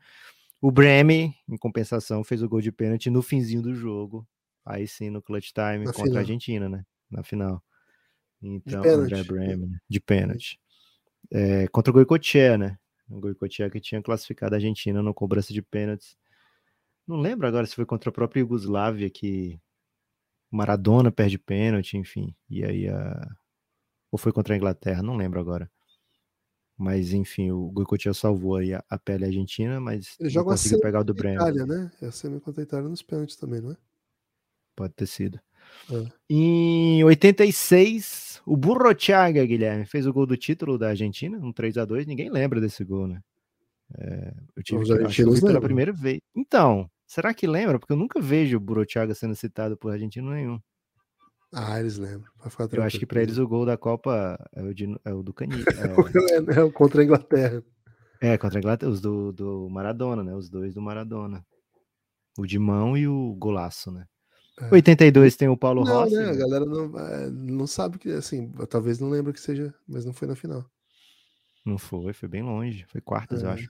O Breme, em compensação, fez o gol de pênalti no finzinho do jogo. Aí sim, no clutch time Na contra final. a Argentina, né? Na final. Então, pênalti. André Breme, né? de pênalti. É, contra o Goicoechea, né? O Goicoechea que tinha classificado a Argentina no cobrança de pênaltis. Não lembro agora se foi contra a própria Iugoslávia que Maradona perde pênalti, enfim. E aí a... Ou foi contra a Inglaterra, não lembro agora. Mas enfim, o Goicoechea salvou aí a, a pele argentina, mas Ele não conseguiu pegar o do Bremen. Itália, né? É a semi contra a Itália nos pênaltis também, não é? Pode ter sido. É. Em 86, o Burrochaga, Guilherme, fez o gol do título da Argentina, um 3 a 2 Ninguém lembra desse gol, né? É, eu tive Os que, eu pela primeira vez. Então, será que lembra? Porque eu nunca vejo o Burrochaga sendo citado por argentino nenhum. Ah, eles lembram. Eu acho que para eles o gol da Copa é o, de- é o do Cani. É, é o contra a Inglaterra. É, é, contra a Inglaterra, os do, do Maradona, né? Os dois do Maradona. O de mão e o golaço, né? É. 82 tem o Paulo Não, Rossi. né? A né? galera não, é, não sabe que, assim, talvez não lembre que seja, mas não foi na final. Não foi, foi bem longe. Foi quartas, eu É. acho.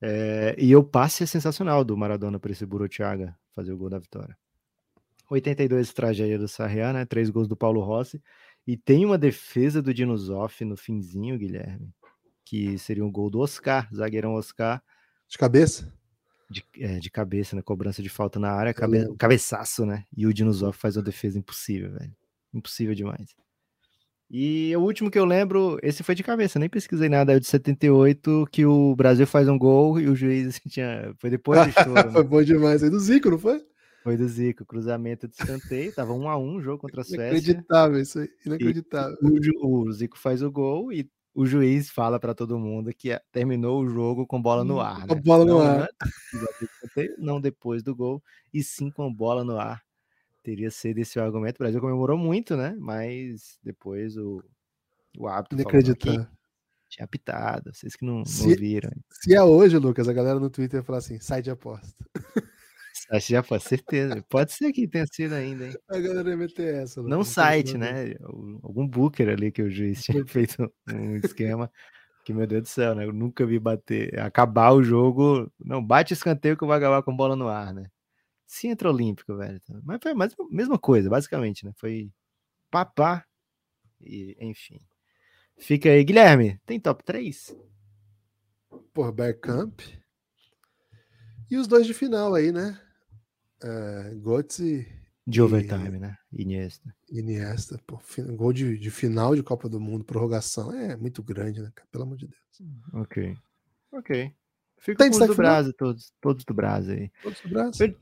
É, e o passe é sensacional do Maradona para esse Burutiaga fazer o gol da vitória. 82 tragédia do Sarriá, né? Três gols do Paulo Rossi. E tem uma defesa do Dinosoff no finzinho, Guilherme, que seria um gol do Oscar, zagueirão Oscar, De cabeça? de, é, de cabeça, né? Cobrança de falta na área, cabe, cabeçaço, né? E o Dinosoff faz uma defesa impossível, velho. Impossível demais. E o último que eu lembro, esse foi de cabeça, nem pesquisei nada, é o de 78, que o Brasil faz um gol e o juiz assim, tinha. Foi depois do foi né? bom demais. Aí do Zico, não foi? Foi do Zico, cruzamento de escanteio, tava um a um jogo contra a Suécia. Inacreditável isso aí. Inacreditável. O, o Zico faz o gol e o juiz fala pra todo mundo que a- terminou o jogo com bola no ar. Com a né? bola no não ar. gol de escanteio, não depois do gol, e sim com bola no ar. Teria sido esse o argumento. O Brasil comemorou muito, né? Mas depois o, o árbitro falou, "Não, quem Inacreditável. tinha apitado, vocês que não, não Se- viram. Se é hoje, Lucas, a galera no Twitter vai falar assim: sai de aposta. Acho que já foi certeza. Pode ser que tenha sido ainda, hein? A galera ia meter essa. Lucas, Não tem site, né? Algum booker ali que o juiz tinha feito um esquema. Que, meu Deus do céu, né? Eu nunca vi bater, acabar o jogo. Não, bate escanteio que eu vou acabar com bola no ar, né? Centro Olímpico, velho. Mas foi a mesma coisa, basicamente, né? Foi papá. E, enfim. Fica aí. Guilherme, tem top 3? Porra, Bergkamp. E os dois de final aí, né? É, Götze De overtime, né? Iniesta. e Iniesta. Pô, gol de, de final de Copa do Mundo, prorrogação. É muito grande, né? Pelo amor de Deus. Ok. Ok. Fica Tem com os destaque do? Brasil, todos, todos do Brasil aí. Todos do braço. Eu-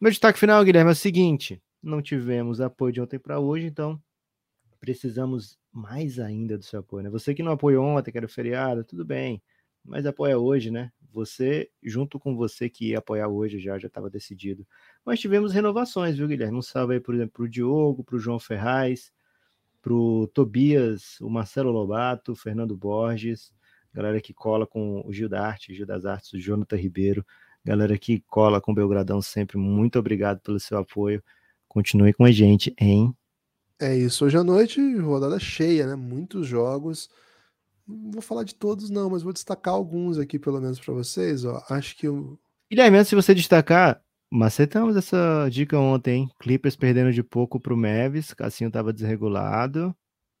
Meu destaque final, Guilherme, é o seguinte: não tivemos apoio de ontem para hoje, então precisamos mais ainda do seu apoio. Né? Você que não apoiou ontem, que era feriado, tudo bem, mas apoia hoje, né? Você, junto com você que ia apoiar hoje, já já estava decidido. Mas tivemos renovações, viu, Guilherme? Um salve aí, por exemplo, para o Diogo, para o João Ferraz, para o Tobias, o Marcelo Lobato, o Fernando Borges, galera que cola com o Gil da Arte, Gil das Artes, o Jonathan Ribeiro, galera que cola com o Belgradão sempre, muito obrigado pelo seu apoio. Continue com a gente, hein? É isso. Hoje à noite, rodada cheia, né? Muitos jogos. Não vou falar de todos, não, mas vou destacar alguns aqui, pelo menos, para vocês. Ó. Acho que. Guilherme, antes de você destacar, macetamos essa dica ontem, hein? Clippers perdendo de pouco pro Mavis, Cassinho tava desregulado.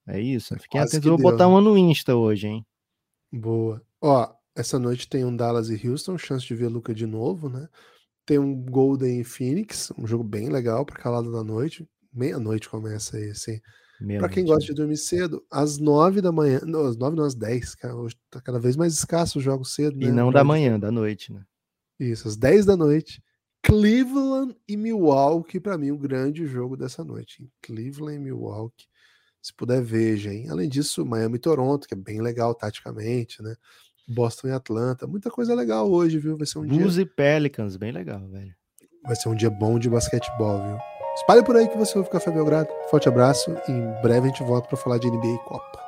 É isso. Fiquem Quase atentos, eu vou deu, botar né? uma no Insta hoje, hein? Boa. Ó, essa noite tem um Dallas e Houston, chance de ver Luca de novo, né? Tem um Golden e Phoenix, um jogo bem legal para lado da noite. Meia-noite começa esse. Para quem gosta né? de dormir cedo, às nove da manhã. Não, às nove, não, às dez. Cara, hoje tá cada vez mais escasso os jogos cedo, né? E não da manhã, da noite, né? Isso, às 10 da noite. Cleveland e Milwaukee, para mim, o grande jogo dessa noite. hein? Cleveland e Milwaukee. Se puder, veja, hein? Além disso, Miami e Toronto, que é bem legal taticamente, né? Boston e Atlanta. Muita coisa legal hoje, viu? Vai ser um Bulls dia. e Pelicans, bem legal, velho. Vai ser um dia bom de basquetebol, viu? Espalhe por aí que você ouve Café Belgrado. Forte abraço e em breve a gente volta para falar de NBA e Copa.